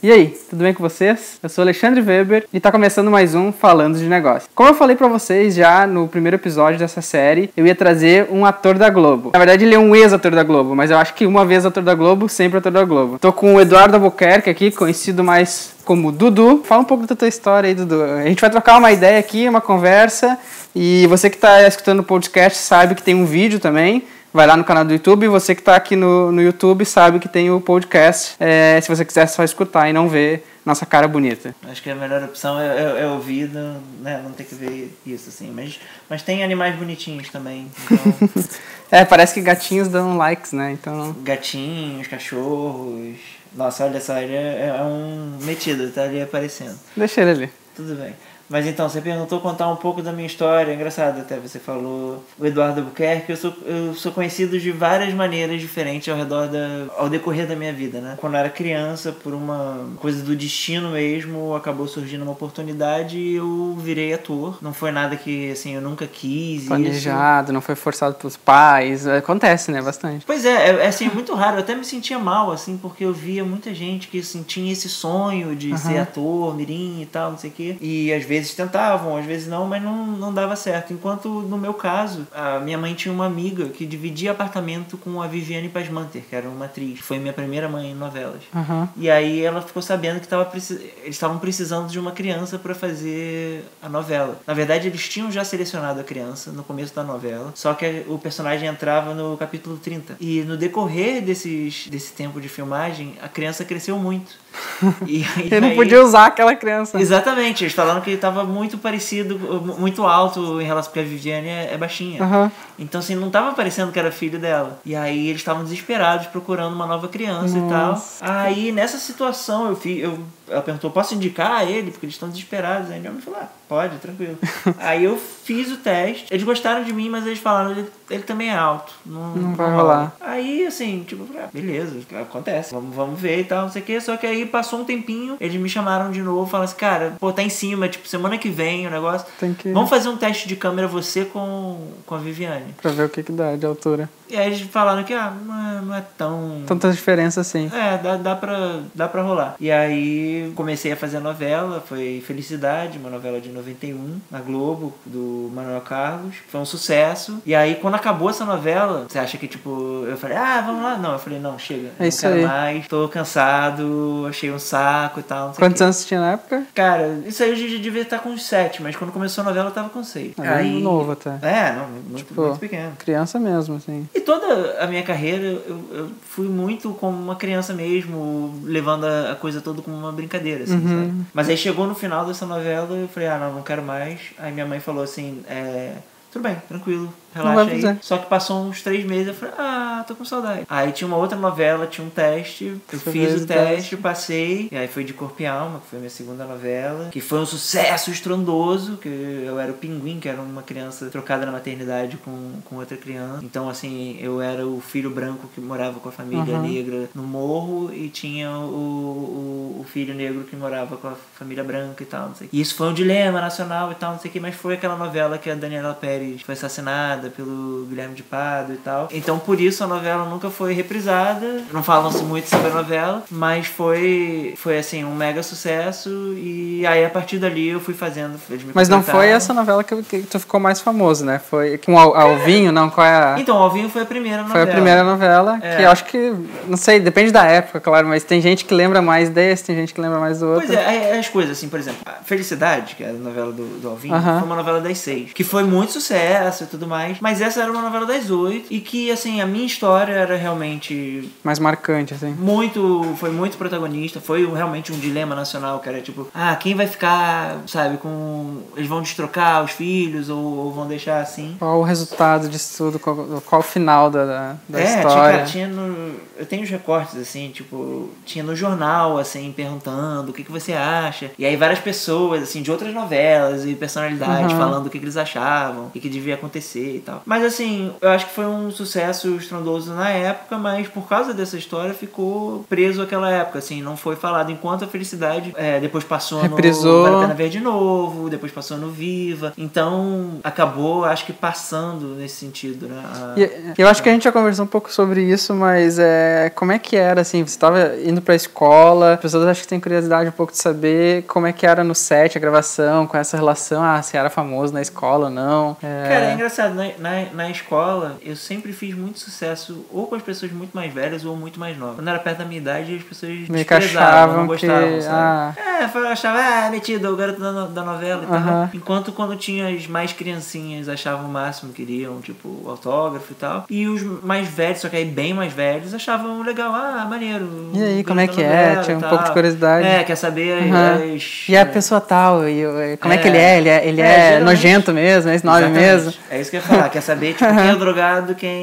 E aí, tudo bem com vocês? Eu sou Alexandre Weber e tá começando mais um Falando de Negócio. Como eu falei para vocês já no primeiro episódio dessa série, eu ia trazer um ator da Globo. Na verdade, ele é um ex-ator da Globo, mas eu acho que uma vez ator da Globo, sempre ator da Globo. Tô com o Eduardo Albuquerque aqui, conhecido mais como Dudu. Fala um pouco da tua história aí, Dudu. A gente vai trocar uma ideia aqui, uma conversa, e você que tá escutando o podcast sabe que tem um vídeo também vai lá no canal do YouTube. Você que está aqui no, no YouTube sabe que tem o podcast. É, se você quiser só escutar e não ver nossa cara bonita. Acho que a melhor opção é, é, é ouvir, né? Não ter que ver isso, assim. Mas, mas tem animais bonitinhos também. Então... é, parece que gatinhos dão likes, né? Então... Gatinhos, cachorros. Nossa, olha só, ele é, é um metido, tá ali aparecendo. Deixa ele ali. Tudo bem. Mas então, você perguntou contar um pouco da minha história, é engraçado até, você falou o Eduardo Albuquerque, eu sou, eu sou conhecido de várias maneiras diferentes ao redor da, ao decorrer da minha vida, né? Quando eu era criança, por uma coisa do destino mesmo, acabou surgindo uma oportunidade e eu virei ator. Não foi nada que, assim, eu nunca quis. Planejado, isso. não foi forçado pelos pais, acontece, né, bastante. Pois é, é, é assim, muito raro, eu até me sentia mal, assim, porque eu via muita gente que, assim, tinha esse sonho de uhum. ser ator, mirim e tal, não sei o quê, e às vezes vezes tentavam, às vezes não, mas não, não dava certo. Enquanto no meu caso, a minha mãe tinha uma amiga que dividia apartamento com a Viviane Pasmanter, que era uma atriz. Foi minha primeira mãe em novelas. Uhum. E aí ela ficou sabendo que tava, eles estavam precisando de uma criança para fazer a novela. Na verdade, eles tinham já selecionado a criança no começo da novela, só que o personagem entrava no capítulo 30. E no decorrer desses, desse tempo de filmagem, a criança cresceu muito. E, e Ele não podia usar aquela criança. Exatamente, eles falaram que estava muito parecido, muito alto em relação porque a Viviane é, é baixinha. Uhum. Então, assim, não estava parecendo que era filho dela. E aí eles estavam desesperados procurando uma nova criança Nossa. e tal. Aí nessa situação eu, fi, eu ela perguntou, posso indicar a ele? Porque eles estão desesperados. Aí o homem falou, ah, pode, tranquilo. aí eu fiz o teste. Eles gostaram de mim, mas eles falaram, ele, ele também é alto. Não, não vai rolar. Aí, assim, tipo, ah, beleza, acontece. Vamos, vamos ver e tal, não sei o quê. Só que aí passou um tempinho, eles me chamaram de novo, falaram assim, cara, pô, tá em cima, tipo, semana que vem o negócio. Tem que... Vamos fazer um teste de câmera você com, com a Viviane. Pra ver o que que dá de altura. E aí eles falaram que, ah, não é, não é tão... Tanta diferença assim. É, dá, dá, pra, dá pra rolar. E aí comecei a fazer novela, foi Felicidade, uma novela de 91, na Globo, do Manuel Carlos. Foi um sucesso. E aí, quando acabou essa novela, você acha que, tipo, eu falei, ah, vamos lá? Não, eu falei, não, chega. É não isso quero aí. mais, tô cansado, achei um saco e tal. Quantos anos você tinha na época? Cara, isso aí eu já devia estar com uns sete, mas quando começou a novela eu tava com seis. É, aí... novo até. É, não, muito, tipo, muito pequeno. Criança mesmo, assim. E toda a minha carreira, eu, eu fui muito como uma criança mesmo, levando a, a coisa toda como uma brincadeira assim, uhum. sabe? Mas aí chegou no final dessa novela, eu falei, ah, não, não quero mais. Aí minha mãe falou assim, é, tudo bem, tranquilo, relaxa aí. Só que passou uns três meses, eu falei, ah, tô com saudade. Aí tinha uma outra novela, tinha um teste, eu Você fiz o teste, passei, e aí foi de Corpo e Alma, que foi minha segunda novela, que foi um sucesso estrondoso, que eu era o Pinguim, que era uma criança trocada na maternidade com, com outra criança. Então, assim, eu era o filho branco que morava com a família uhum. negra no morro e tinha o, o, o, filho negro que morava com a família branca e tal, não sei. E isso foi um dilema nacional e tal, não sei o que, mas foi aquela novela que a Daniela Pérez foi assassinada pelo Guilherme de Pado e tal. Então por isso a novela nunca foi reprisada. Não falam-se muito sobre a novela, mas foi foi assim um mega sucesso e aí a partir dali eu fui fazendo. Mas não foi essa novela que, que tu ficou mais famoso, né? Foi com o Alvinho, não? Qual é a... Então, Alvinho foi a primeira novela. Foi a primeira novela, é. que eu acho que, não sei, depende da época, claro, mas tem gente que lembra mais desse, tem gente que lembra mais do outro. Pois é, é as coisas, assim, por exemplo, Felicidade, que é a novela do, do Alvinho, uh -huh. foi uma novela das seis, que foi muito sucesso e tudo mais, mas essa era uma novela das oito e que, assim, a minha história era realmente. Mais marcante, assim. Muito. Foi muito protagonista. Foi realmente um dilema nacional, que era tipo, ah, quem vai ficar, sabe, com. Eles vão destrocar os filhos ou, ou vão deixar assim. Qual o resultado disso tudo? Qual, qual o final da, da, da é, história? Tinha, tinha no. Eu tenho os recortes, assim, tipo, tinha no jornal, assim, perguntando o que, que você acha. E aí várias pessoas, assim, de outras novelas e personalidades uhum. falando o que, que eles achavam, o que, que devia acontecer e tal. Mas assim, eu acho que foi um sucesso estrondoso na época, mas por causa dessa história ficou preso aquela época, assim, não foi falado. Enquanto a Felicidade é, depois passou Reprisou. no Vale a Pena Ver de novo, depois passou no Viva. Então acabou, acho que passando nesse sentido, né? A, e, eu acho que a gente já conversou um pouco sobre isso, mas é, como é que era, assim, você estava indo pra escola, as pessoas acho que tem curiosidade um pouco de saber como é que era no set, a gravação, com essa relação, ah, se era famoso na escola ou não. É... Cara, é engraçado, na, na, na, escola eu sempre fiz muito sucesso ou com as pessoas muito mais velhas ou muito mais novas. Quando era perto da minha idade, as pessoas Me desprezavam, não gostavam, que... sabe? Ah. É, achava, ah, metido, o garoto da, da novela e uh -huh. tal. Enquanto quando tinha as mais criancinhas achavam o máximo, queriam, tipo, autógrafo e tal. E os mais velhos, só que aí bem mais velhos, achavam legal, ah, maneiro. E aí, como é que é? Tinha um pouco de curiosidade. É, quer saber uhum. as, E a pessoa tal, e, como é, é, que ele é? Ele é, ele é, é nojento mesmo, é esse nome mesmo? É isso que eu ia falar, quer saber tipo, quem é drogado, quem...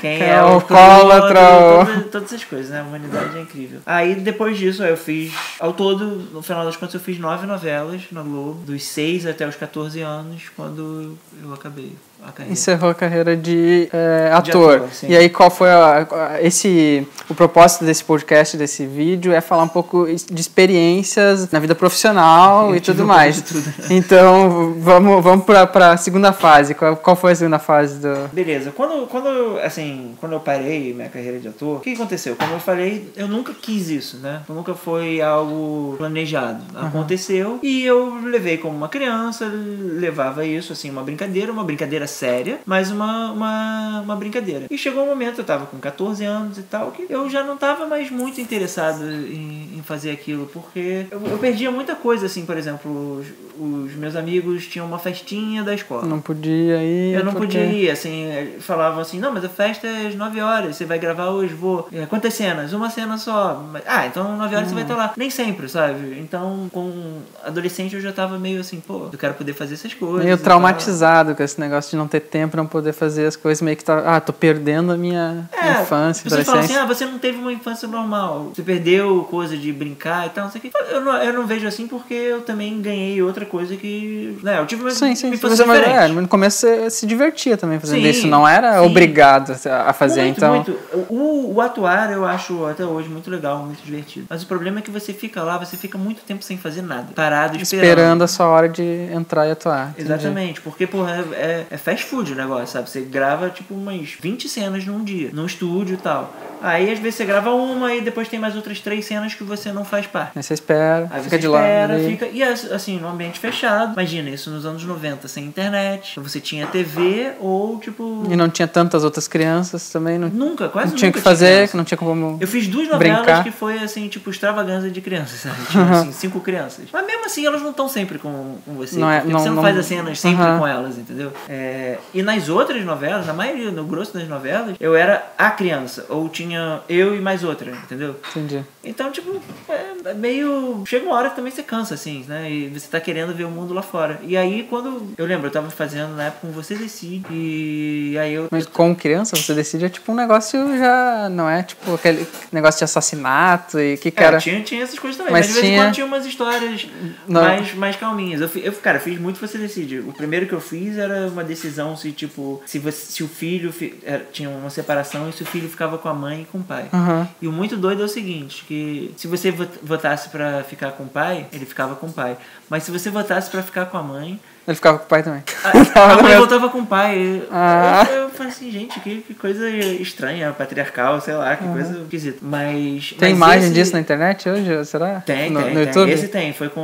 quem é, é o alcoólatra. Todas, todas essas coisas, né? A humanidade é incrível. Aí depois disso, eu fiz. Ao todo, no final das contas, eu fiz nove novelas na Globo, dos 6 até os 14 anos, quando eu acabei a Encerrou a carreira de, é, ator. De ator e aí qual foi a, a, esse o propósito desse podcast, desse vídeo é falar um pouco de experiências na vida profissional eu e tudo mais. Tudo. Então vamos vamos para a segunda fase. Qual, qual foi a segunda fase do? Beleza. Quando quando assim quando eu parei minha carreira de ator, o que aconteceu? Como eu falei, eu nunca quis isso, né? Nunca foi algo planejado. Uhum. Aconteceu e eu levei como uma criança, levava isso assim uma brincadeira, uma brincadeira séria, mas uma, uma, uma brincadeira. E chegou um momento, eu tava com 14 anos e tal, que eu já não tava mais muito interessado em, em fazer aquilo, porque eu, eu, perdia muita coisa, assim, por exemplo, os, os, meus amigos tinham uma festinha da escola. Não podia ir. Eu não porque... podia ir, assim, falavam assim, não, mas a festa é às 9 horas, você vai gravar hoje, vou. É, quantas cenas? Uma cena só. Ah, então 9 horas hum. você vai estar lá. Nem sempre, sabe? Então, com adolescente eu já tava meio assim, pô, eu quero poder fazer essas coisas. Meio traumatizado com esse negócio de não não ter tempo, não poder fazer as coisas, meio que tá, ah, tô perdendo a minha é, infância, você fala assim, ah, você não teve uma infância normal, você perdeu coisa de brincar e tal, não sei o que. Eu não, eu não vejo assim porque eu também ganhei outra coisa que, né, eu tive uma, sim, sim, infância você, diferente. É, no começo você se divertia também fazendo sim, isso, não era sim. obrigado a fazer, muito, então... Muito. O, o atuar eu acho até hoje muito legal, muito divertido, mas o problema é que você fica lá, você fica muito tempo sem fazer nada, parado esperando. Esperando a sua hora de entrar e atuar. Entendi. Exatamente, porque, porra, é, é fast food o negócio, sabe? Você grava tipo umas 20 cenas num dia, num estúdio e tal. Aí às vezes você grava uma e depois tem mais outras três cenas que você não faz parte. Aí você espera, Aí fica de espera, lado. Fica, e assim, no ambiente fechado. Imagina, isso nos anos 90, sem internet. Você tinha TV ou tipo. E não tinha tantas outras crianças também. Não, nunca, quase não tinha que fazer, que não tinha como. Eu fiz duas novelas brincar. que foi assim, tipo, extravagância de crianças, sabe? Tinha assim, cinco crianças. Mas mesmo assim, elas não estão sempre com, com você. Não é, não, você não, não faz as cenas sempre com elas, entendeu? É, e nas outras novelas, na maioria, no grosso das novelas, eu era a criança. Ou tinha eu e mais outra, entendeu? Entendi. Então, tipo, é, é meio. Chega uma hora que também você cansa, assim, né? E você tá querendo ver o mundo lá fora. E aí, quando. Eu lembro, eu tava fazendo na época com Você Decide. E aí eu. Mas com criança, Você Decide é tipo um negócio já. Não é tipo aquele negócio de assassinato e que cara. É, tinha, tinha essas coisas também. Mas, mas de vez em quando tinha umas histórias mais, mais calminhas. Eu, eu, cara, fiz muito Você Decide. O primeiro que eu fiz era uma decisão se, tipo, se, você, se o filho. Era, tinha uma separação e se o filho ficava com a mãe e com o pai. Uhum. E o muito doido é o seguinte, que se você votasse para ficar com o pai, ele ficava com o pai. Mas se você votasse para ficar com a mãe, ele ficava com o pai também. A, a mãe voltava com o pai. Ah. Eu, eu, falei assim, gente, que, que coisa estranha, patriarcal, sei lá, que uhum. coisa esquisita. Mas. Tem mas imagem esse... disso na internet hoje? Será? Tem, no, tem, no tem. Esse tem. Foi com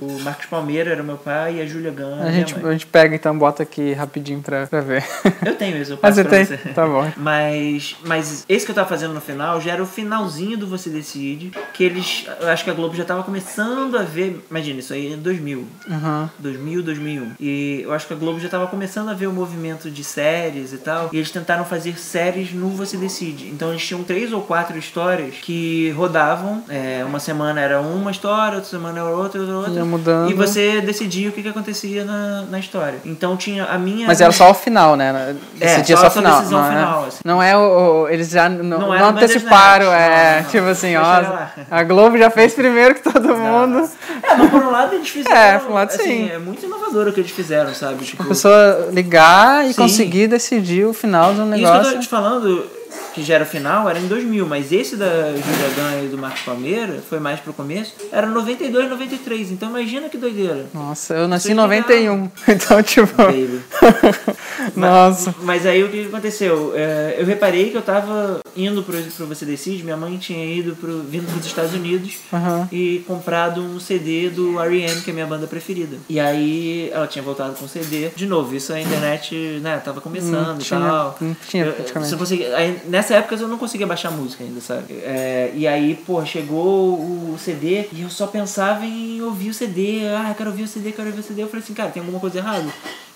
o Marcos Palmeira, era meu pai, e a Júlia Gama. A gente, a gente pega então, bota aqui rapidinho pra, pra ver. Eu tenho isso, eu passo ah, você tem? Você. Tá bom. Mas, mas esse que eu tava fazendo no final já era o finalzinho do Você Decide, que eles. Eu acho que a Globo já tava começando a ver. Imagina, isso aí em 2000. Uhum. 2000, 2001. E eu acho que a Globo já estava começando a ver o movimento de séries e tal. E eles tentaram fazer séries no Você Decide. Então eles tinham três ou quatro histórias que rodavam. É, uma semana era uma história, outra semana era outra, outra, outra. Ia mudando. E você decidia o que, que acontecia na, na história. Então tinha a minha. Mas era só o final, né? Decidia é, só, só o final. Decisão não, final é, assim. não é o. Eles já não, não, não anteciparam. É, não, tipo assim, ó. A Globo já fez primeiro que todo mundo. É, mas por um lado eles fizeram. É, por um lado assim, sim. É muito inovador o que eles fizeram fizeram, sabe? Tipo, a pessoa ligar e Sim. conseguir decidir o final do negócio. Isso que eu tô te falando, que já era o final, era em 2000, mas esse da Júlia Ganha e do Marcos Palmeira, foi mais pro começo, era 92, 93. Então imagina que doideira. Nossa, eu nasci em 91. Então, tipo. Baby. Nossa. Mas, mas, aí o que aconteceu? É, eu reparei que eu tava indo pro, pro Você Decide, minha mãe tinha ido pro, vindo pros Estados Unidos Uhum. e comprado um CD do R.E.M., que é a minha banda preferida. E aí ela tinha voltado com o CD. De novo, isso a internet, né, tava começando Não e tinha- tal. não tinha, Eu- praticamente. você conseguia- aí, nessa época eu não conseguia baixar música ainda, sabe? É, e aí, pô, chegou o CD e eu só pensava em ouvir o CD. Ah, quero ouvir o CD, quero ouvir o CD. Eu falei assim, cara, tem alguma coisa errada.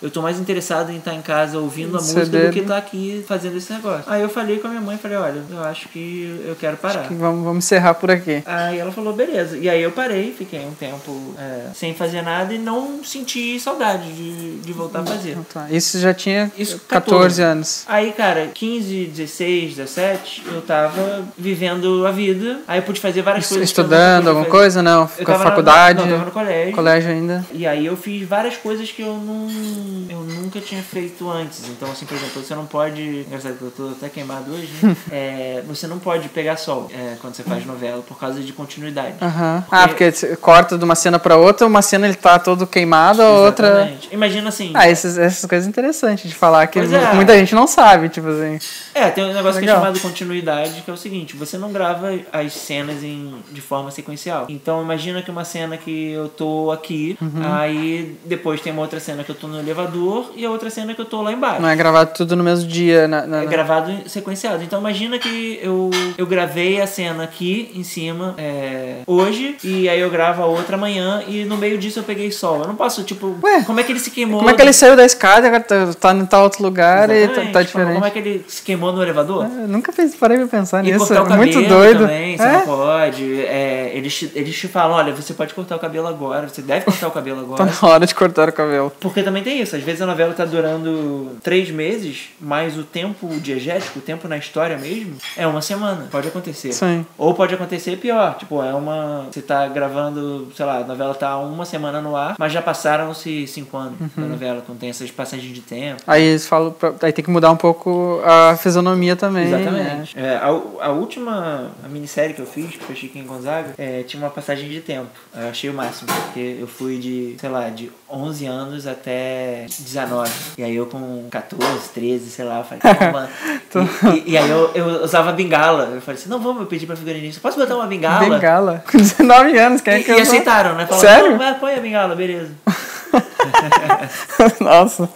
Eu tô mais interessado em estar em casa ouvindo a CD, música do que estar aqui fazendo esse negócio. Aí eu falei com a minha mãe, falei, olha, eu acho que eu quero parar. Vamos, vamos encerrar por aqui. Aí ela falou, beleza. E aí eu parei, fiquei um tempo é, sem fazer nada e não senti saudade de, de voltar a fazer. Tá, Isso já tinha Isso, 14 14. anos. Aí, cara, 15, 16, 17, eu tava vivendo a vida. Aí eu pude fazer várias coisas. que eu nunca Estudando alguma fazer. coisa? Não, ficou na- faculdade, não, eu tava no colégio. colégio ainda. E aí eu fiz várias coisas que eu não. Eu nunca tinha feito antes. Então, assim, por exemplo, você não pode. Engraçado que eu tô até queimado hoje, né? É, você não pode pegar sol é, quando você faz novela por causa de continuidade. Aham. Ah, porque você corta de uma cena pra outra, uma cena ele tá todo queimado, a outra. Imagina assim. Ah, essas, essas coisas interessantes de falar que é. muita gente não sabe, tipo assim. É, tem um negócio que é Legal. chamado continuidade, que é o seguinte, você não grava as cenas em, de forma sequencial. Então imagina que uma cena que eu tô aqui, Uhum. aí depois tem uma outra cena que eu tô no elevador e a outra cena que eu tô lá embaixo. Não é gravado tudo no mesmo dia. Na, na- É gravado sequenciado. Então imagina que eu, eu gravei a cena aqui em cima é, hoje e aí eu gravo a outra amanhã e no meio disso eu peguei sol. Eu não posso, tipo, Ué, como é que ele se queimou? Como é que ele saiu da escada agora tá, tá em tal outro lugar e tá, Exatamente. tá Tipo, Como diferente? é que ele se queimou no elevador? Eu nunca fiz, parei pra pensar E nisso. cortar o cabelo Muito doido. também, você é? não pode. É, eles, te, eles te falam, olha, você pode cortar o cabelo agora, você deve cortar o cabelo Tá agora. na hora de cortar o cabelo. Porque também tem isso, às vezes a novela tá durando três meses, mas o tempo diegético, o tempo na história mesmo, é uma semana. Pode acontecer. Sim. Ou pode acontecer pior, tipo, é uma. Você tá gravando, sei lá, a novela tá uma semana no ar, mas já passaram-se cinco anos Uhum. da novela, quando tem essas passagens de tempo. Aí eles falam, pra- aí tem que mudar um pouco a fisionomia também. né? Exatamente. É, a, a última a minissérie que eu fiz, que foi Chiquinho Gonzaga, é, tinha uma passagem de tempo. Eu achei o máximo, porque eu fui de, sei lá, de 11 anos até 19. E aí eu com 14, 13, sei lá, eu falei, calma. e, e, e aí eu, eu usava bengala. Eu falei assim, não, vamos, eu pedi pra figurinista, posso botar uma bengala? Bengala. Com 19 anos, quem é E, que e usa? aceitaram, né? Falaram, Sério? Não, põe a bengala, beleza. Nossa,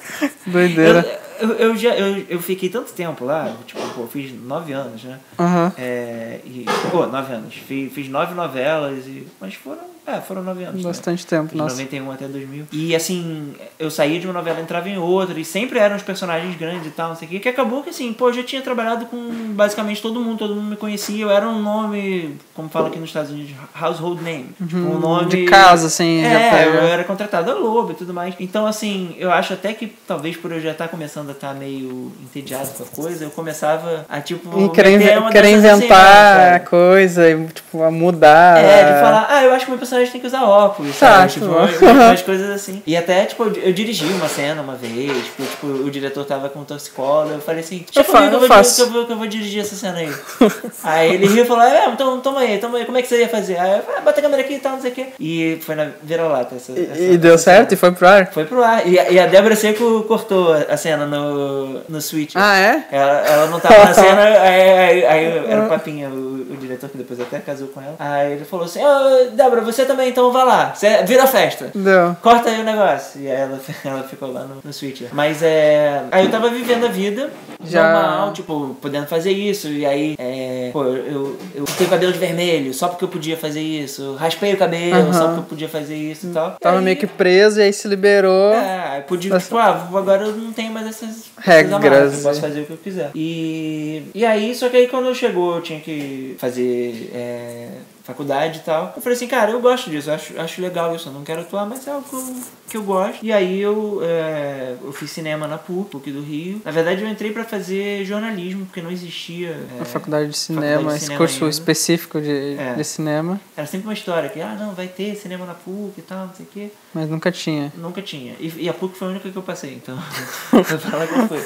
doideira. Eu, eu, eu, já, eu, eu fiquei tanto tempo lá, tipo, pô, eu fiz 9 anos, né? Aham. É, e, pô, nove anos. Fiz, fiz nove novelas, e, mas foram, é, foram nove anos. né? Bastante tempo, De nossa. 91 até 2000. E assim, eu saía de uma novela, entrava em outra, e sempre eram os personagens grandes e tal, não sei o quê. Que acabou que assim, pô, eu já tinha trabalhado com basicamente todo mundo, todo mundo me conhecia. Eu era um nome, como fala aqui nos Estados Unidos, household name. Tipo, um nome. Uhum. de casa, assim, já É, eu era contratado a Lobo e tudo mais. Então, assim, eu acho até que talvez por eu já estar começando a estar meio entediado com a coisa, eu começava a tipo. E querer, assim, inventar sabe? coisa, e, tipo, a mudar. É, de falar, ah, eu acho que meu personagem tem que usar óculos, sabe? Tipo, tipo. umas coisas assim. E até, tipo, eu, dirigi uma cena uma vez, tipo, tipo, o diretor tava com um torcicolo, eu falei assim, deixa Eu comigo que eu, que, eu vou, que eu vou dirigir essa cena aí. aí ele riu e falou, é, então toma aí, toma aí, como é que você ia fazer? Aí eu falei, ah, bota a câmera aqui e tal, não sei o quê. E foi na vira-lata essa, essa- E, deu essa certo? cena. E foi pro ar? Foi pro ar. E, a- e a Débora Seco cortou a cena no, no Switch. Ah, é? Ela, ela não tava na cena, aí, aí, aí era o Papinha, o, o diretor que depois até casou com ela. Aí ele falou assim: Ô, Débora, você também, então vá lá, você, vira a festa. Deu. Corta aí o negócio. E aí ela, ela ficou lá no, no Switch. Mas é. Aí eu tava vivendo a vida Já- normal, tipo, podendo fazer isso. E aí, é, pô, eu, eu tenho cabelo de vermelho só porque eu podia fazer isso. Raspei o cabelo Aham. só porque eu podia fazer isso e tal. Tava E aí- meio que preso e aí se liberou. é, aí podia, tipo, ah, agora eu não tenho mais essas Regras, essas amarras, eu posso né? fazer o que eu quiser. E, e aí, só que aí quando chegou, eu tinha que fazer é, faculdade e tal. Eu falei assim, cara, eu gosto disso, eu acho, acho legal isso, eu não quero atuar, mas é algo que eu que eu gosto. E aí eu, é, eu fiz cinema na PUC, PUC do Rio. Na verdade, eu entrei para fazer jornalismo, porque não existia. É, a faculdade de cinema, faculdade de esse curso ainda. específico de, é. de cinema. Era sempre uma história que, ah, não, vai ter cinema na PUC e tal, não sei o quê. Mas nunca tinha. Nunca tinha. E, e a PUC foi a única que eu passei, então. vou falar que foi.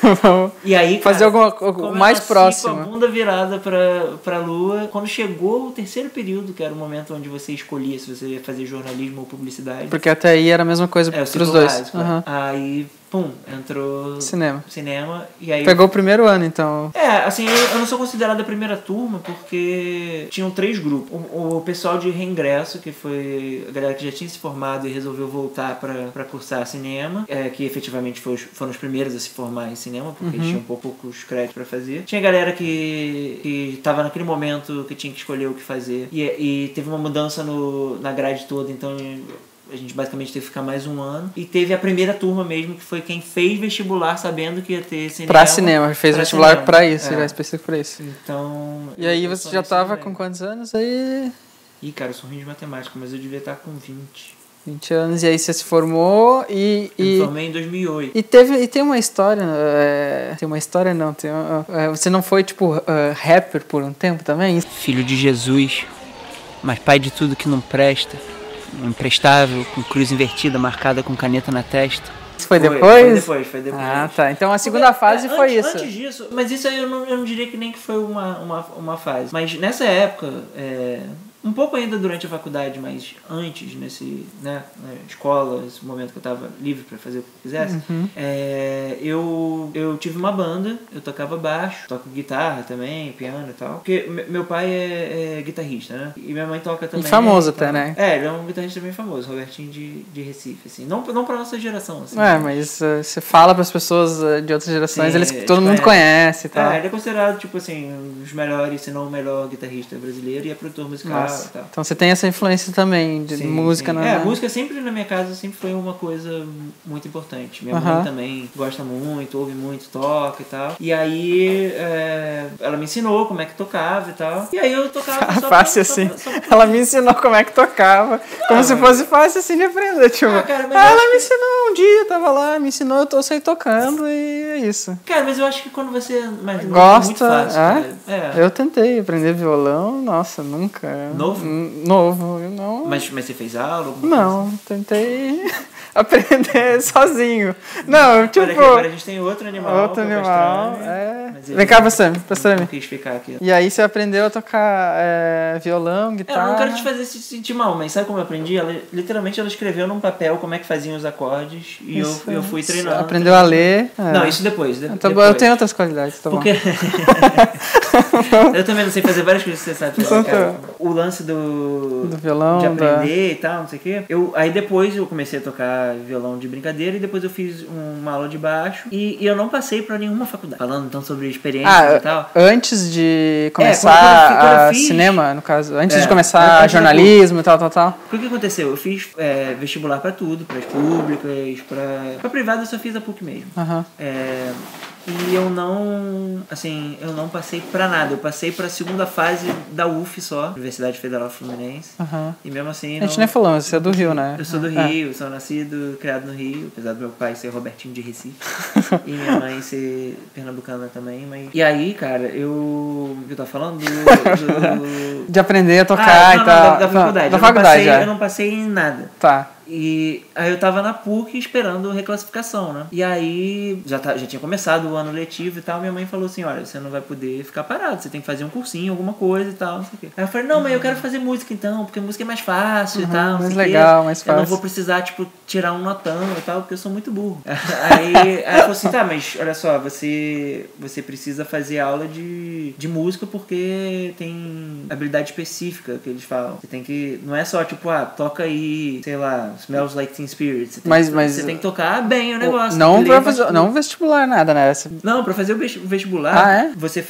e aí, cara, Fazer alguma mais próximo. Com a bunda virada pra, pra lua. Quando chegou o terceiro período, que era o momento onde você escolhia se você ia fazer jornalismo ou publicidade. Porque até aí era a mesma coisa é, pros dois. Básico, uhum. Aí pum, entrou cinema. Cinema e aí Pegou o primeiro ano, então. É, assim, eu, eu não sou considerado a primeira turma porque tinham três grupos. O, o, pessoal de reingresso, que foi a galera que já tinha se formado e resolveu voltar para cursar cinema, é, que efetivamente foi, foram os primeiros a se formar em cinema, porque uhum. tinham poucos créditos para fazer. Tinha galera que, que tava naquele momento que tinha que escolher o que fazer e, e teve uma mudança no, na grade toda, então a gente basicamente teve que ficar mais um ano. E teve a primeira turma mesmo, que foi quem fez vestibular sabendo que ia ter cinema. Pra cinema, fez pra vestibular cinema. pra isso, é. já específico pra isso. Então. E aí você já tava com quantos anos aí? Ih, cara, eu sou ruim de matemática, mas eu devia estar com 20. 20 anos, e aí você se formou e. e eu me formei em 2008. E, teve, e tem uma história. É, tem uma história, não. Tem uma, é, você não foi, tipo, uh, rapper por um tempo também? Filho de Jesus, mas pai de tudo que não presta imprestável, com cruz invertida, marcada com caneta na testa. Isso foi, foi depois? Foi depois, foi depois. Ah, tá. Então a segunda Porque, fase é, foi antes, isso. Antes disso, mas isso aí eu não, eu não diria que nem que foi uma, uma, uma fase. Mas nessa época, é, um pouco ainda durante a faculdade, mas antes, nesse, né, na escola, esse momento que eu estava livre para fazer o que eu quisesse, uhum. é, eu, eu tive uma banda, eu tocava baixo, toco guitarra também, piano e tal. Porque meu pai é, é guitarrista, né? E minha mãe toca também. E famoso até, né? É, ele é um guitarrista bem famoso, Robertinho de, de Recife, assim. Não, não pra nossa geração, assim. É, mas uh, você fala pras pessoas uh, de outras gerações, Sim, eles todo mundo conhece e tal. É, ele é considerado, tipo assim, um dos melhores, se não o melhor guitarrista brasileiro e é produtor musical Nossa. E tal. Então você tem essa influência também de sim, música sim. na. É, música sempre na minha casa sempre foi uma coisa muito importante. Minha mãe também gosta muito, ouve muito, toca e tal. E aí é, ela me ensinou como é que tocava e tal. E aí eu tocava só Fácil pra, assim. Só, só ela me ensinou como é que tocava. Não, como se fosse fácil assim de aprender. Tipo, ah, cara, ah, ela me ensinou um dia, tava lá, me ensinou, eu tô saí tocando e é isso. Cara, mas eu acho que quando você mas gosta, é muito fácil. É? é? Eu tentei aprender violão, nossa, nunca. Novo? Novo novo. Eu não... mas, mas você fez aula? Não, assim? tentei aprender sozinho. Não, tipo. Olha aqui, agora a gente tem outro animal. Outro animal. É. Vem cá, você, pra mim. quis ficar aqui. E aí você aprendeu a tocar é, violão, guitarra. É, eu não quero te fazer se sentir mal, mas sabe como eu aprendi? Ela, literalmente ela escreveu num papel como é que faziam os acordes e eu, eu fui treinando. Aprendeu treinando. a ler. É. Não, isso depois. De, então, depois. Eu tenho outras qualidades, tá Porque... eu também não sei fazer várias coisas que você sabe fazer, cara. O lance do... Do violão. De aprender da... e tal, não sei o quê. Eu, aí depois eu comecei a tocar violão de brincadeira e depois eu fiz uma aula de baixo e, e eu não passei para nenhuma faculdade. Falando então sobre experiência ah, e tal. Antes de começar é, quando, quando, quando a fiz, cinema, no caso, antes é, de começar jornalismo e tal, tal, tal. O que aconteceu? Eu fiz é, vestibular para tudo, para as públicas, para privada eu só fiz a PUC mesmo. Uhum. É, e eu não, assim, eu não passei para nada. Eu passei para a segunda fase da UF só, Universidade Federal Fluminense. Uhum. E mesmo assim. A gente nem falou, você é do Rio, né? Eu sou do é. Rio, é. sou nascido, criado no Rio, apesar do meu pai ser Robertinho de Recife e minha mãe ser pernambucana também. Mas... E aí, cara, eu. Eu tava falando do. do... de aprender a tocar ah, não, e tal. Da, da faculdade. Da, da faculdade, passei, é. eu não passei em nada. Tá. E aí eu tava na PUC esperando reclassificação, né? E aí já, tá, já tinha começado o ano letivo e tal. Minha mãe falou assim: olha, você não vai poder ficar parado, você tem que fazer um cursinho, alguma coisa e tal, não sei o quê. Aí eu falei: não, uhum. mãe, eu quero fazer música então, porque música é mais fácil uhum, e tal. Mais legal, quê. mais fácil. Eu não vou precisar, tipo, tirar um notão e tal, porque eu sou muito burro. aí, aí ela falou assim: tá, mas olha só, você, você precisa fazer aula de, de música porque tem habilidade específica que eles falam. Você tem que. Não é só, tipo, ah, toca aí, sei lá Smells Like Teen Spirit. Você tem, mas, que, mas, você tem que tocar bem o negócio. Não pra fazer, não vestibular nada, né? Você... Não, pra fazer o vestibular, ah, é? você,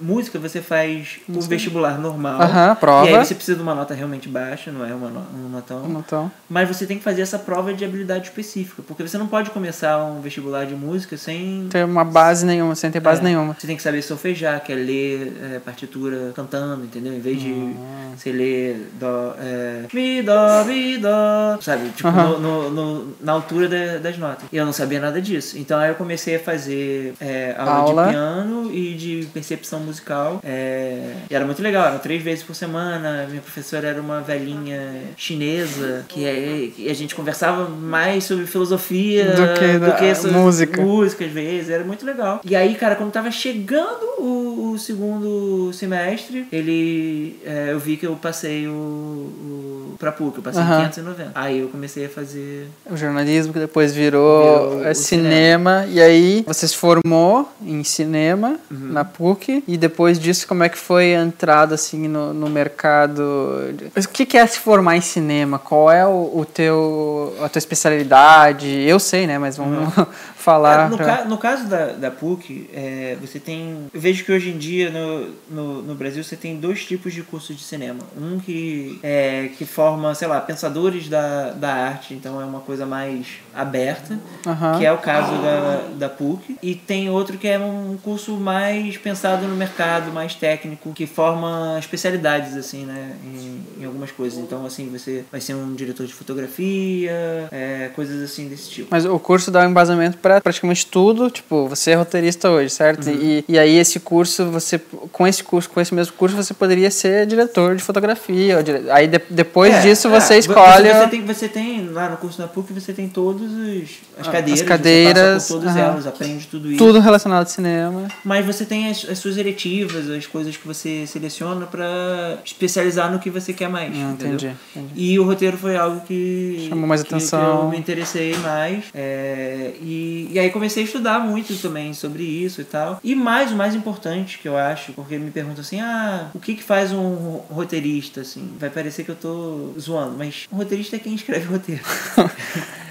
música você faz o vestibular normal. Aham, prova. E aí você precisa de uma nota realmente baixa, não é uma, um notão. Um notão. Mas você tem que fazer essa prova de habilidade específica. Porque você não pode começar um vestibular de música sem... Ter uma base nenhuma, sem ter base é, nenhuma. Você tem que saber solfejar, que é ler é, partitura cantando, entendeu? Em vez de uhum. você ler... Do, é, Mi, dó, mi, dó. Sabe? Tipo, no, no, no- na altura da- das notas. E eu não sabia nada disso. Então aí eu comecei a fazer é, aula, Aula. de piano e de percepção musical. É, e era muito legal, eram três vezes por semana. Minha professora era uma velhinha chinesa que, é, que a gente conversava mais sobre filosofia Do que da- sobre música. música às vezes, era muito legal. E aí, cara, quando tava chegando o, o segundo semestre, ele. é, eu vi que eu passei o. o pra PUC, eu passei em 590. Aí eu comecei a fazer. O jornalismo que depois virou, Virou é, o cinema. E aí você se formou em cinema Uhum. na PUC. E depois disso, como é que foi a entrada assim no, no mercado? O que, que é se formar em cinema? Qual é o, o teu, a tua especialidade? Eu sei, né? Mas vamos falar. É, no, pra- ca- no caso da, da PUC, é, você tem. Eu vejo que hoje em dia no, no, no Brasil você tem dois tipos de cursos de cinema. Um que, é, que forma, sei lá, pensadores da, da arte, então é uma coisa mais aberta, Aham. que é o caso da, da PUC. E tem outro que é um curso mais pensado no mercado, mais técnico, que forma especialidades, assim, né, em, em algumas coisas. Então, assim, você vai ser um diretor de fotografia, é, coisas assim desse tipo. Mas o curso dá um embasamento para praticamente tudo. Tipo, você é roteirista hoje, certo? Uhum. E, e aí esse curso, você com esse curso, com esse mesmo curso, você poderia ser diretor de fotografia. dire- Aí de- depois É, disso é, você vo- escolhe. Você, tem, você tem, lá no curso da PUC, você tem todos os, as Ah, cadeiras. as cadeiras, Você todas aham. elas, aprende tudo isso. Tudo relacionado ao cinema. Mas você tem as, as suas eletivas, as coisas que você seleciona pra especializar no que você quer mais. Ah, entendeu? entendi, entendi. E o roteiro foi algo que. Chamou mais que- atenção. Que eu me interessei mais. é, e, e aí comecei a estudar muito também sobre isso e tal. E mais, o mais importante que eu acho, porque me perguntam assim: ah, o que, que faz um ro- roteirista? Assim, vai parecer que eu tô zoando, mas um roteirista é quem escreve roteiro.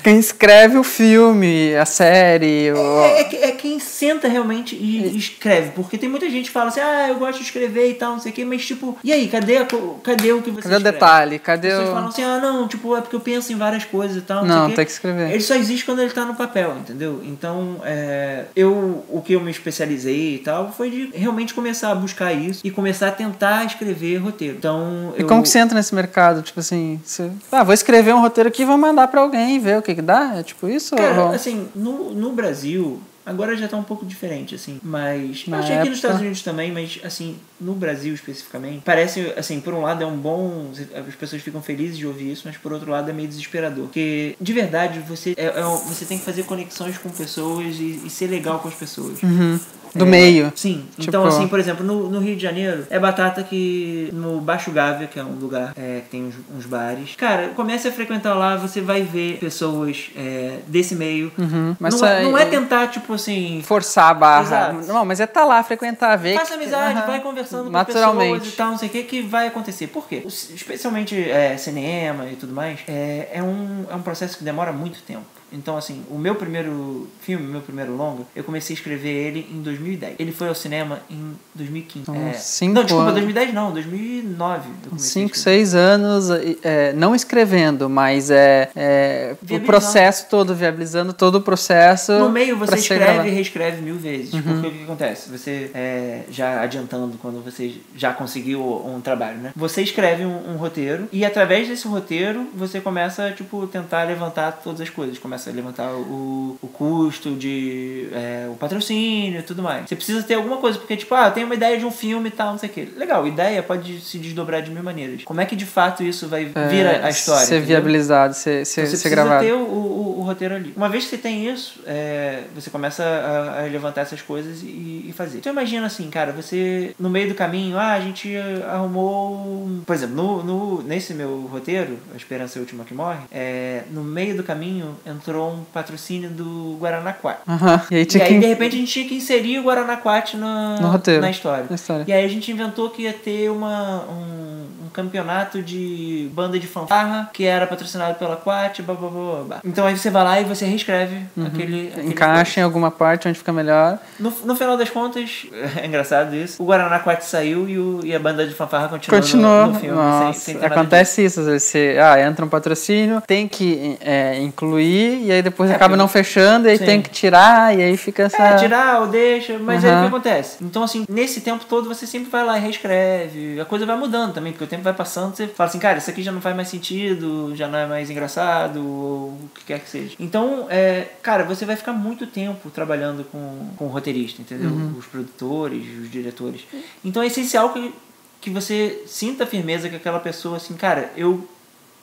Quem escreve o filme, a série. o- É, é é quem senta realmente e, escreve. Porque tem muita gente que fala assim, ah, eu gosto de escrever e tal, não sei o quê, mas tipo, e aí, cadê, a cadê o que você Cadê o escreve? detalhe? Cadê pessoas o. falam assim, ah, não, tipo, é porque eu penso em várias coisas e tal, não, Não, sei o tem quê. que escrever. Ele só existe quando ele tá no papel, entendeu? Então, é, eu, o que eu me especializei e tal, foi de realmente começar a buscar isso e começar a tentar escrever roteiro. Então, E eu... como que você entra nesse mercado? Tipo assim, você... ah, vou escrever um roteiro aqui e vou mandar pra alguém ver o que que dá? É tipo isso? Cara, ou- assim, no, no Brasil, agora já tá um pouco diferente, assim, mas. Na eu achei aqui época- nos Estados Unidos também, mas assim, no Brasil especificamente, parece, assim, por um lado é um bom. As pessoas ficam felizes de ouvir isso, mas por outro lado é meio desesperador. Porque, de verdade, você, é, é você tem que fazer conexões com pessoas e, e ser legal com as pessoas. Uhum. Do É, meio. Sim. Tipo- Então, assim, por exemplo, no, no Rio de Janeiro, é batata que no Baixo Gávea, que é um lugar é, que tem uns, uns bares. Cara, comece a frequentar lá, você vai ver pessoas é, desse meio. Uhum. Mas não, é, não é tentar, tipo assim. Forçar a barra. Exato. Não, mas é tá lá, frequentar, ver. Faça amizade, Aham. vai conversando com pessoas e tal, não sei o que, que vai acontecer. Por quê? Especialmente é, cinema e tudo mais, é, é, um, é um processo que demora muito tempo. Então, assim, o meu primeiro filme, o meu primeiro longa, eu comecei a escrever ele em 2010. Ele foi ao cinema em 2015. Então, é, cinco não, desculpa, anos. 2010 não, 2009 eu comecei a 5, escrever. 6 anos, é, não escrevendo, mas é, é o processo todo, viabilizando todo o processo. No meio você escreve gravado. e reescreve mil vezes. Porque o que, que acontece? Você, é, já adiantando, quando você já conseguiu um trabalho, né? Você escreve um, um roteiro e através desse roteiro você começa, tipo, tentar levantar todas as coisas. Começa a levantar o, o custo de é, o patrocínio e tudo mais. Você precisa ter alguma coisa, porque, tipo, ah, eu tenho uma ideia de um filme e tal, não sei o quê. Legal, ideia pode se desdobrar de mil maneiras. Como é que de fato isso vai É, vir a, a história? Ser entendeu? viabilizado, ser, ser, Você ser precisa gravado. ter o, o, o roteiro ali. Uma vez que você tem isso, é, você começa a, a levantar essas coisas e, e fazer. Então imagina assim, cara, você no meio do caminho, ah, a gente arrumou. um- Por exemplo, no, no, nesse meu roteiro, A Esperança é a Última que Morre, é, no meio do caminho entrou um patrocínio do Guaranaquá. Aham. E aí E tinha aí, que. de repente, a gente tinha que inserir o Guaranaquate na, No roteiro. na história. Na história. E aí a gente inventou que ia ter uma, um, um campeonato de banda de fanfarra que era patrocinado pela Quat, blá, blá, blá, blá. Então aí você vai lá e você reescreve aquele, aquele Encaixa em alguma parte onde fica melhor. no, no final das contas, é engraçado isso, o Guaraná Quat saiu e, o, e a banda de fanfarra continuou, Continuou. no, no filme. Nossa, sem, sem acontece isso. Você, ah, entra um patrocínio, tem que é, incluir, e aí depois É, acaba porque- não fechando, e aí Sim. tem que tirar, e aí fica essa. É, tirar ou deixa, mas aí o que acontece? Então, assim, nesse tempo todo você sempre vai lá e reescreve, a coisa vai mudando também, porque o tempo vai passando, você fala assim, cara, isso aqui já não faz mais sentido, já não é mais engraçado, ou o que quer que seja. Então, é, cara, você vai ficar muito tempo trabalhando com, com o roteirista, entendeu? Uhum. Os produtores, os diretores. Então é essencial que, que você sinta firmeza que aquela pessoa, assim, cara, eu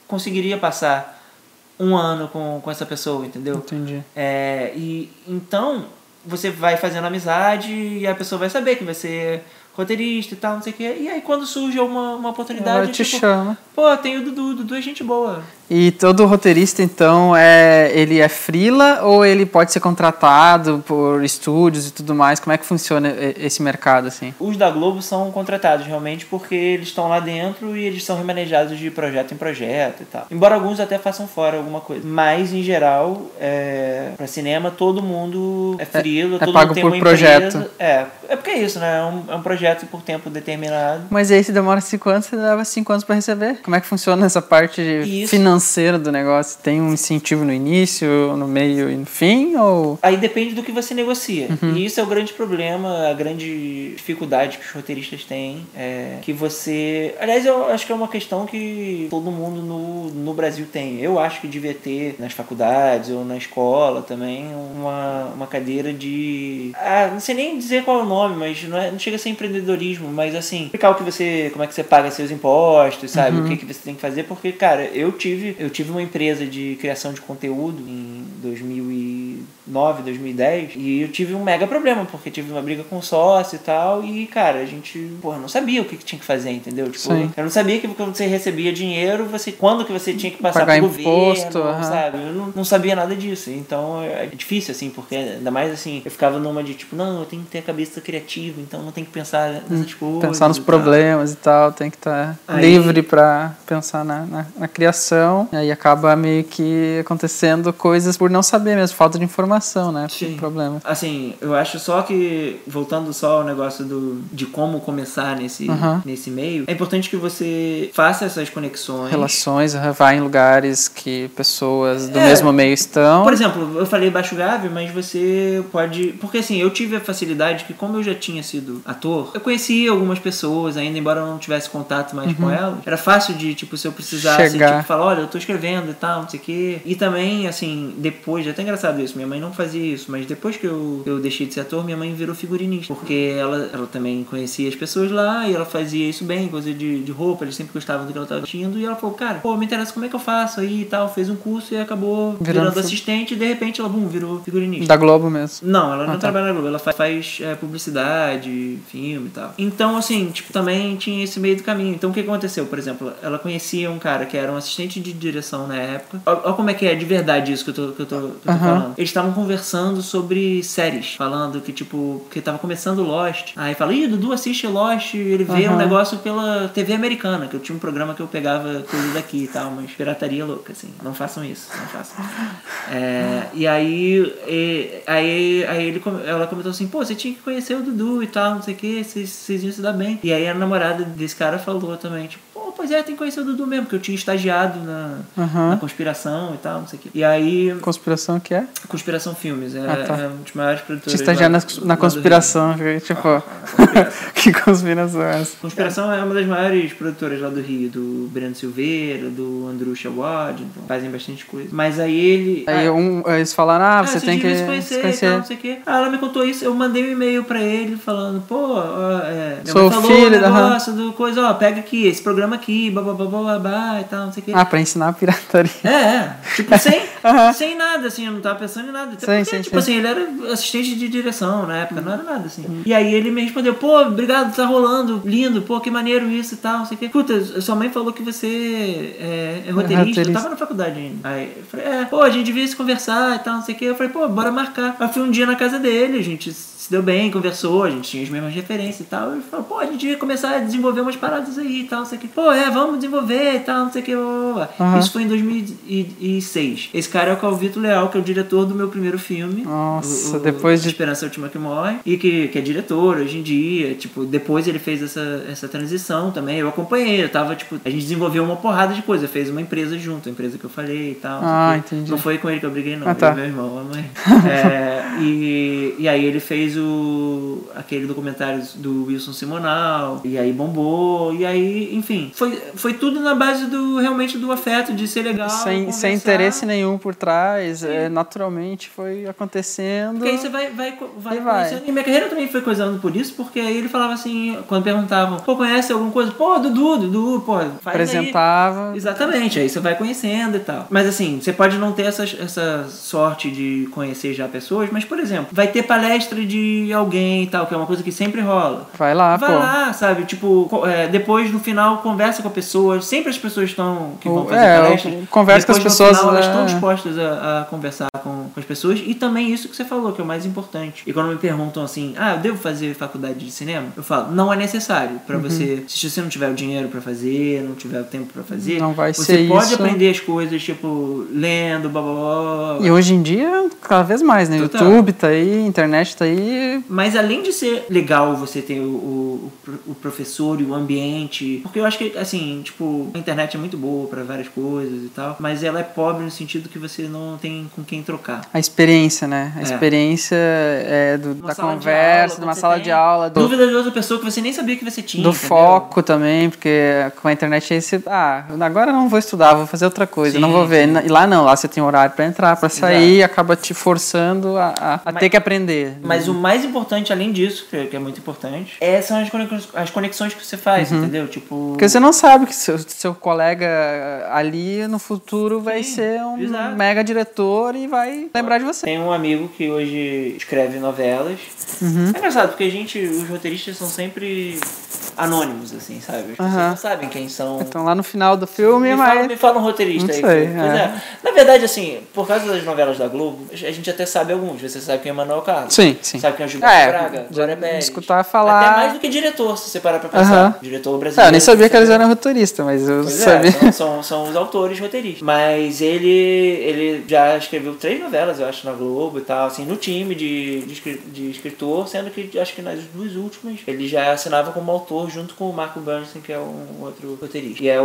conseguiria passar um ano com, com essa pessoa, entendeu? Entendi. É, e então você vai fazendo amizade e a pessoa vai saber que vai ser roteirista e tal, não sei o quê. E aí quando surge uma, uma oportunidade. Ela te tipo, chama. Pô, tem o Dudu, Dudu é gente boa. E todo roteirista, então, é ele é frila ou ele pode ser contratado por estúdios e tudo mais? Como é que funciona esse mercado, assim? Os da Globo são contratados, realmente, porque eles estão lá dentro e eles são remanejados de projeto em projeto e tal. Embora alguns até façam fora alguma coisa. Mas, em geral, é... pra cinema, todo mundo é frila, é, todo é pago mundo tem por uma projeto. empresa. É, é porque é isso, né? É um, é um projeto por tempo determinado. Mas aí, se demora cinco anos, você leva cinco anos para receber. Como é que funciona essa parte financeira? Financeira do negócio? Tem um incentivo no início, no meio e no fim? Ou... Aí depende do que você negocia. Uhum. E isso é o grande problema, a grande dificuldade que os roteiristas têm. É que você. Aliás, eu acho que é uma questão que todo mundo no, no Brasil tem. Eu acho que devia ter nas faculdades ou na escola também uma, uma cadeira de. Ah, não sei nem dizer qual é o nome, mas não, é, não chega a ser empreendedorismo, mas assim, explicar o que você. como é que você paga seus impostos, sabe? Uhum. O que, que você tem que fazer, porque, cara, eu tive tive, eu tive uma empresa de criação de conteúdo em 2009, 2010 e eu tive um mega problema porque tive uma briga com o sócio e tal e cara, a gente, porra, não sabia o que, que tinha que fazer, entendeu? Tipo, Sim. eu não sabia que quando você recebia dinheiro, você quando que você tinha que passar Pagar pro imposto, governo, uhum. sabe? Eu não, não sabia nada disso. Então é difícil assim, porque ainda mais assim, eu ficava numa de tipo, não, eu tenho que ter a cabeça criativa, então não tenho que pensar nessas coisas. Pensar nos e problemas e tal, tem que estar tá livre para pensar na, na, na criação e aí acaba meio que acontecendo coisas por não saber mesmo, falta de informação, né? Sim. Problema. Assim, eu acho só que, voltando só ao negócio do, de como começar nesse, uhum. nesse meio, é importante que você faça essas conexões. Relações, vá em lugares que pessoas do é, mesmo meio estão. Por exemplo, eu falei baixo grave, mas você pode. Porque assim, eu tive a facilidade que, como eu já tinha sido ator, eu conhecia algumas pessoas ainda, embora eu não tivesse contato mais uhum. com elas. Era fácil de, tipo, se eu precisasse, Chegar. tipo, falar, olha, eu tô escrevendo e tal, não sei o quê. E também, assim, depois, é até engraçado isso, minha mãe não fazia isso, mas depois que eu, eu deixei de ser ator, minha mãe virou figurinista. Porque ela, ela também conhecia as pessoas lá e ela fazia isso bem, coisa de, de roupa, eles sempre gostavam do que ela tava vestindo. E ela falou, cara, pô, me interessa como é que eu faço aí e tal. Fez um curso e acabou virando, virando assistente e de repente ela, bum, virou figurinista. Da Globo mesmo? Não, ela não ah, tá. trabalha na Globo, ela faz, faz é, publicidade, filme e tal. Então, assim, tipo, também tinha esse meio do caminho. Então, o que aconteceu? Por exemplo, ela conhecia um cara que era um assistente de direção na época. Olha como é que é de verdade isso que eu tô, que eu tô, que eu tô uhum. falando. Eles estavam conversando sobre séries, falando que, tipo, que tava começando Lost. Aí fala, ih, Dudu assiste Lost, ele vê uhum. um negócio pela TV americana, que eu tinha um programa que eu pegava coisas daqui e tal, mas pirataria louca, assim. Não façam isso, não façam. É, e aí, e, aí, aí ele, ela comentou assim, pô, você tinha que conhecer o Dudu e tal, não sei o que, vocês, vocês iam se dar bem. E aí a namorada desse cara falou também, tipo, pô, pois é, tem que conhecer o Dudu mesmo, porque eu tinha estagiado na, uhum. na conspiração e tal, não sei o quê. E aí. Conspiração que é? Conspiração Filmes. É, ah, tá. é um dos maiores produtores. Tinha estagiado na, na conspiração, tipo. Ah, conspiração. que conspiração é essa? Conspiração é uma das maiores produtoras lá do Rio, do Breno Silveira, do Andrusha Wad, então fazem bastante coisa. Mas aí ele. Aí ah, um, eles falaram, ah, você tem que. Se conhecer, se conhecer. Não sei o quê. Ah, ela me contou isso, eu mandei um e-mail pra ele falando, pô, é, Sou falou filho o negócio da... do coisa, ó, pega aqui, esse programa aqui, blá blá blá blá blá e tal, não sei o quê. Ah, pra ensinar a pirataria. É, é. Tipo, sem, uhum. sem nada, assim, eu não tava pensando em nada. Até sim, porque, sim, tipo sim. assim, ele era assistente de direção na época, não era nada, assim. Uhum. E aí ele me respondeu, pô, obrigado, tá rolando, lindo, pô, que maneiro isso e tal, não sei o quê. Puta, sua mãe falou que você é, é roteirista, eu tava na faculdade ainda. Aí eu falei, é, pô, a gente devia se conversar e tal, não sei o quê. Eu falei, pô, bora marcar. Aí fui um dia na casa dele, a gente se deu bem, conversou, a gente tinha as mesmas referências e tal. E falou, pô, a gente ia começar a desenvolver umas paradas aí e tal, não sei o que. Pô, é, vamos desenvolver e tal, não sei o que. Uhum. Isso foi em 2006. Esse cara é o Calvito Leal, que é o diretor do meu primeiro filme. Nossa, o, o, depois de. Esperança Última que Morre. E que, que é diretor hoje em dia. Tipo, depois ele fez essa, essa transição também. Eu acompanhei, eu tava, tipo, a gente desenvolveu uma porrada de coisa. Fez uma empresa junto, a empresa que eu falei e tal. Ah, entendi. Não foi com ele que eu briguei, não. Ah, tá. meu irmão, a mãe. é, e, e aí ele fez o aquele documentário do Wilson Simonal. E aí bombou. E aí, enfim. Foi, foi tudo na base do realmente do afeto, de ser legal. Sem, sem interesse nenhum por trás. É, naturalmente foi acontecendo. Porque aí você vai, vai, vai, E vai. E minha carreira também foi coisando por isso, porque aí ele falava assim, quando perguntavam, pô, conhece alguma coisa? Pô, Dudu, Dudu, pô, faz aí. Apresentava. Exatamente, aí você vai conhecendo e tal. Mas assim, você pode não ter essa, essa sorte de conhecer já pessoas, mas por exemplo, vai ter palestra de alguém e tal, que é uma coisa que sempre rola. Vai lá, vai pô. lá, sabe? Tipo, é, depois no final conversa com a pessoa. Sempre as pessoas estão que vão fazer é, eu converso com as depois, pessoas, No final, elas é. estão dispostas a, a conversar com, com as pessoas. E também isso que você falou, que é o mais importante. E quando me perguntam assim, ah, eu devo fazer faculdade de cinema? Eu falo, não é necessário Uhum. pra você. Se você não tiver o dinheiro pra fazer, não tiver o tempo pra fazer, Não vai você ser pode isso. aprender as coisas, tipo, lendo, blá blá blá. blá. E hoje em dia, cada vez mais, né? Total. YouTube tá aí, internet tá aí. Mas além de ser legal você ter o, o, o professor e o ambiente, porque eu acho que, assim, tipo, a internet é muito boa pra várias coisas e tal, mas ela é pobre no sentido que você não tem com quem trocar. A experiência, né? A É. experiência é do, da de conversa, aula, de uma sala de aula, do, Dúvida de outra pessoa que você nem sabia que você tinha. do entendeu? foco também, porque com a internet aí você. Ah, agora não vou estudar, vou fazer outra coisa, Sim, não vou ver. sim. E lá não, lá você tem horário pra entrar, pra sair, acaba te forçando a, a- a Mas- ter que aprender. Mas o mais importante, além disso, que que é muito importante, é, são as conexões, as conexões que você faz, entendeu? Tipo. Uhum. Porque você não sabe que seu, seu colega ali no futuro vai Sim, ser um exato. mega diretor e vai lembrar de você. Tem um amigo que hoje escreve novelas. Uhum. É engraçado, porque a gente, os roteiristas são sempre anônimos, assim, sabe? As pessoas Aham. não sabem quem são. Então lá no final do filme, me, mas. fala, me fala um roteirista Não aí. sei. Pois é. é. Na verdade, assim, por causa das novelas da Globo, a gente até sabe alguns. Você sabe quem é Manuel Carlos. Sim, sim. Sabe quem é o Gilberto É, Braga? Glória Pérez. escutar falar- Até mais do que diretor, se você parar pra pensar. Aham. Diretor É, brasileiro. eu nem sabia que eles eram roteiristas, mas eu Pois sabia. é, são, são, são os autores roteiristas. Mas ele, ele já escreveu três novelas, eu acho, na Globo e tal, assim, no time de, de, de escritor, sendo que acho que nas duas últimas ele já assinava como autor junto com o Marco Bernstein, que é um outro roteirista. E é o,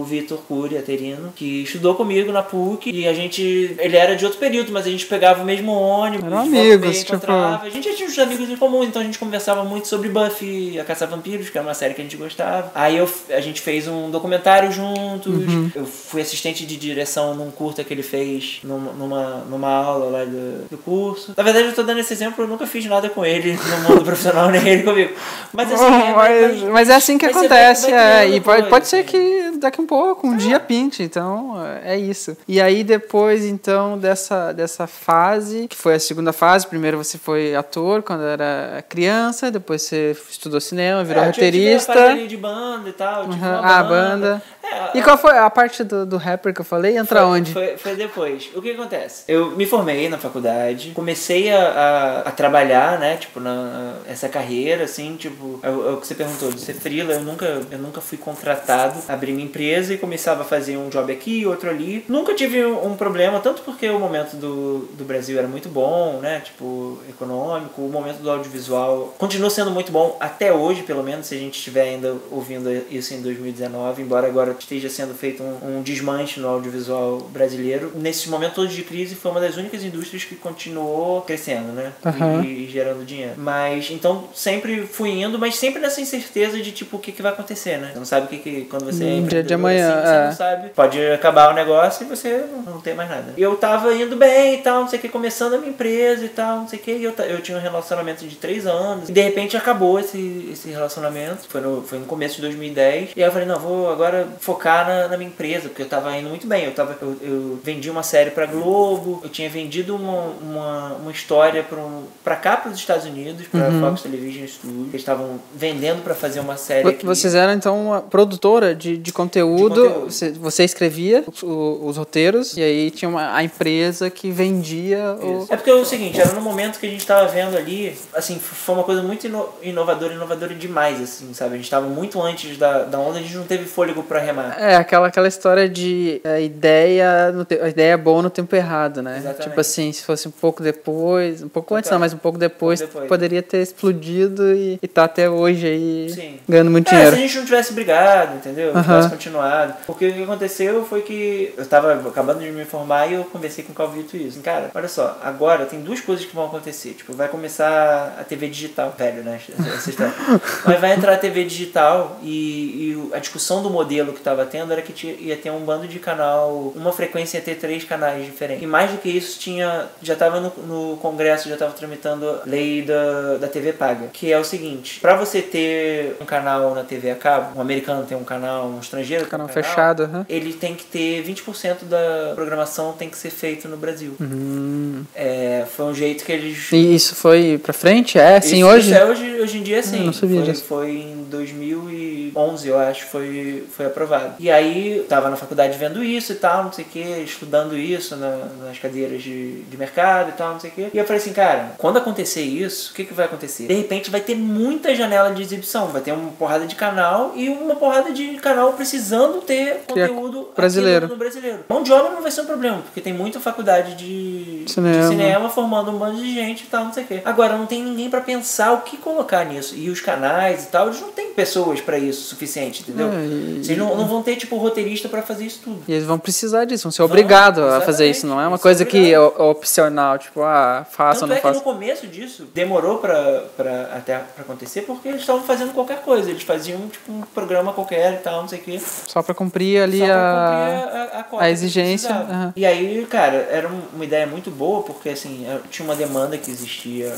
o Vitor Cury, aterino, que estudou comigo na PUC e a gente. Ele era de outro período, mas a gente pegava o mesmo ônibus, Eram volta e amigos, tipo- encontrava. A gente já tinha uns amigos em comum, então a gente conversava muito sobre Buffy, a Caça a Vampiros, que era uma série que a gente gostava. Aí eu, a gente fez um documentário juntos. Uhum. Eu fui assistente de direção num curta que ele fez numa, numa, numa aula lá do, do curso. Na verdade, eu tô dando esse exemplo, eu nunca fiz nada com ele no mundo profissional, nem ele comigo. Mas assim, é, mas, mas é assim que acontece, vai é, criando e pode, pode ser assim. que daqui um pouco, um dia pinte, então é isso. E aí depois, então, dessa, dessa fase, que foi a segunda fase, primeiro você foi ator quando era criança, depois você estudou cinema, virou É, a roteirista. de banda e tal. uma ah, banda. É, E qual foi a parte do, do rapper que eu falei? Entra Foi- onde? Foi, foi depois. O que acontece? Eu me formei na faculdade, comecei a, a, a trabalhar, né? Tipo, na, essa carreira, assim, tipo, é, o é que você perguntou, de ser freela, eu nunca, eu nunca fui contratado, abri minha empresa e começava a fazer um job aqui, outro ali. Nunca tive um, problema, tanto porque o momento do, do Brasil era muito bom, né? Tipo, econômico, o momento do audiovisual continua sendo muito bom até hoje, pelo menos, se a gente estiver ainda ouvindo isso em 2019, embora agora esteja sendo feito um, um desmanche no audiovisual brasileiro. Nesse momento todo de crise, foi uma das únicas indústrias que continuou crescendo, né? Aham. E, e gerando dinheiro. Mas, então, sempre fui indo, mas sempre nessa incerteza de, tipo, o que, que vai acontecer, né? Você não sabe o que, que quando você é dia de amanhã, assim, você é. não sabe. Pode acabar o negócio e você não, tem mais nada. E eu tava indo bem e tal, não sei o que, começando a minha empresa e tal, não sei o que. E eu, eu tinha um relacionamento de três anos. E de repente acabou esse, esse relacionamento. Foi no, foi no começo de 2010. E aí eu falei, não, vou agora focar na, na minha empresa, porque eu tava indo muito bem. Eu, tava, eu, eu vendi uma série pra Globo, eu tinha vendido uma, uma, uma história pra, um, pra cá, pros Estados Unidos, pra Fox Television Studios. Eles estavam vendendo pra fazer uma série aqui. Vocês eram então uma produtora de, de conteúdo, De conteúdo. Você, você escrevia os, os roteiros e aí tinha uma, a empresa que vendia o. É porque é o seguinte, era no momento que a gente tava vendo ali, assim, foi uma coisa muito ino- inovadora, inovadora demais, assim, sabe? A gente tava muito antes da, da onda, a gente não teve fôlego pra remar. É, aquela, aquela história de a ideia, no te- a ideia boa no tempo errado, né? Exatamente. Tipo assim, se fosse um pouco depois, um pouco antes não, mas um pouco depois, Um pouco depois. poderia ter explodido e, e tá até hoje aí Sim. ganhando muito É, se dinheiro. a gente não tivesse brigado, entendeu? Continuado. Porque o que aconteceu foi que eu tava acabando de me formar e eu conversei com o Calvito isso. Cara, olha só, agora tem duas coisas que vão acontecer. Tipo, vai começar a TV digital, velho, né? Mas vai entrar a TV digital e, e a discussão do modelo que tava tendo era que tinha- ia ter um bando de canal, uma frequência ia ter três canais diferentes. E mais do que isso, tinha. Já tava no, no Congresso, já tava tramitando a lei da, da TV paga. Que é o seguinte: pra você ter um canal na TV a cabo, um americano tem um canal, um estrangeiro tem Canal fechado, aham. ele tem que ter 20% da programação tem que ser feito no Brasil. Hum. É, foi um jeito que eles. E isso foi pra frente? É, sim, Isso- hoje? Isso é hoje, hoje em dia, sim. não sabia foi, disso. foi em 2011, eu acho, foi, foi aprovado. E aí, tava na faculdade vendo isso e tal, não sei o que, estudando isso na- nas cadeiras de, de mercado e tal, não sei o que. E eu falei assim, cara, quando acontecer isso, o que, que vai acontecer? De repente vai ter muita janela de exibição, vai ter uma porrada de canal e uma porrada de canal precisando ter Criar conteúdo brasileiro. no, brasileiro. Mão de obra não vai ser um problema, porque tem muita faculdade de Cinema. de cinema formando um bando de gente e tal, não sei o quê. Agora, não tem ninguém pra pensar o que colocar nisso. E os canais e tal, eles não têm pessoas pra isso suficiente, entendeu? É, e- Vocês não, não vão ter, tipo, roteirista pra fazer isso tudo. E eles vão precisar disso, vão ser obrigados a fazer isso. Não é uma coisa são que é opcional, tipo, ah, faça Tanto ou não é que no começo disso, demorou pra, pra, até pra acontecer, porque eles estavam fazendo qualquer coisa. Eles faziam, tipo, um programa qualquer e tal, não sei o quê. Só pra cumprir ali Só pra a. cumprir a, a, a, cota a que exigência, aham. E aí, cara, era um- uma ideia muito boa, porque assim, tinha uma demanda que existia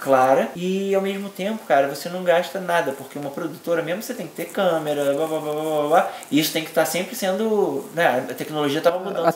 clara e ao mesmo tempo, cara, você não gasta nada, porque uma produtora mesmo você tem que ter câmera, blá blá blá blá blá, blá e isso tem que estar sempre sendo, né, a tecnologia estava mudando,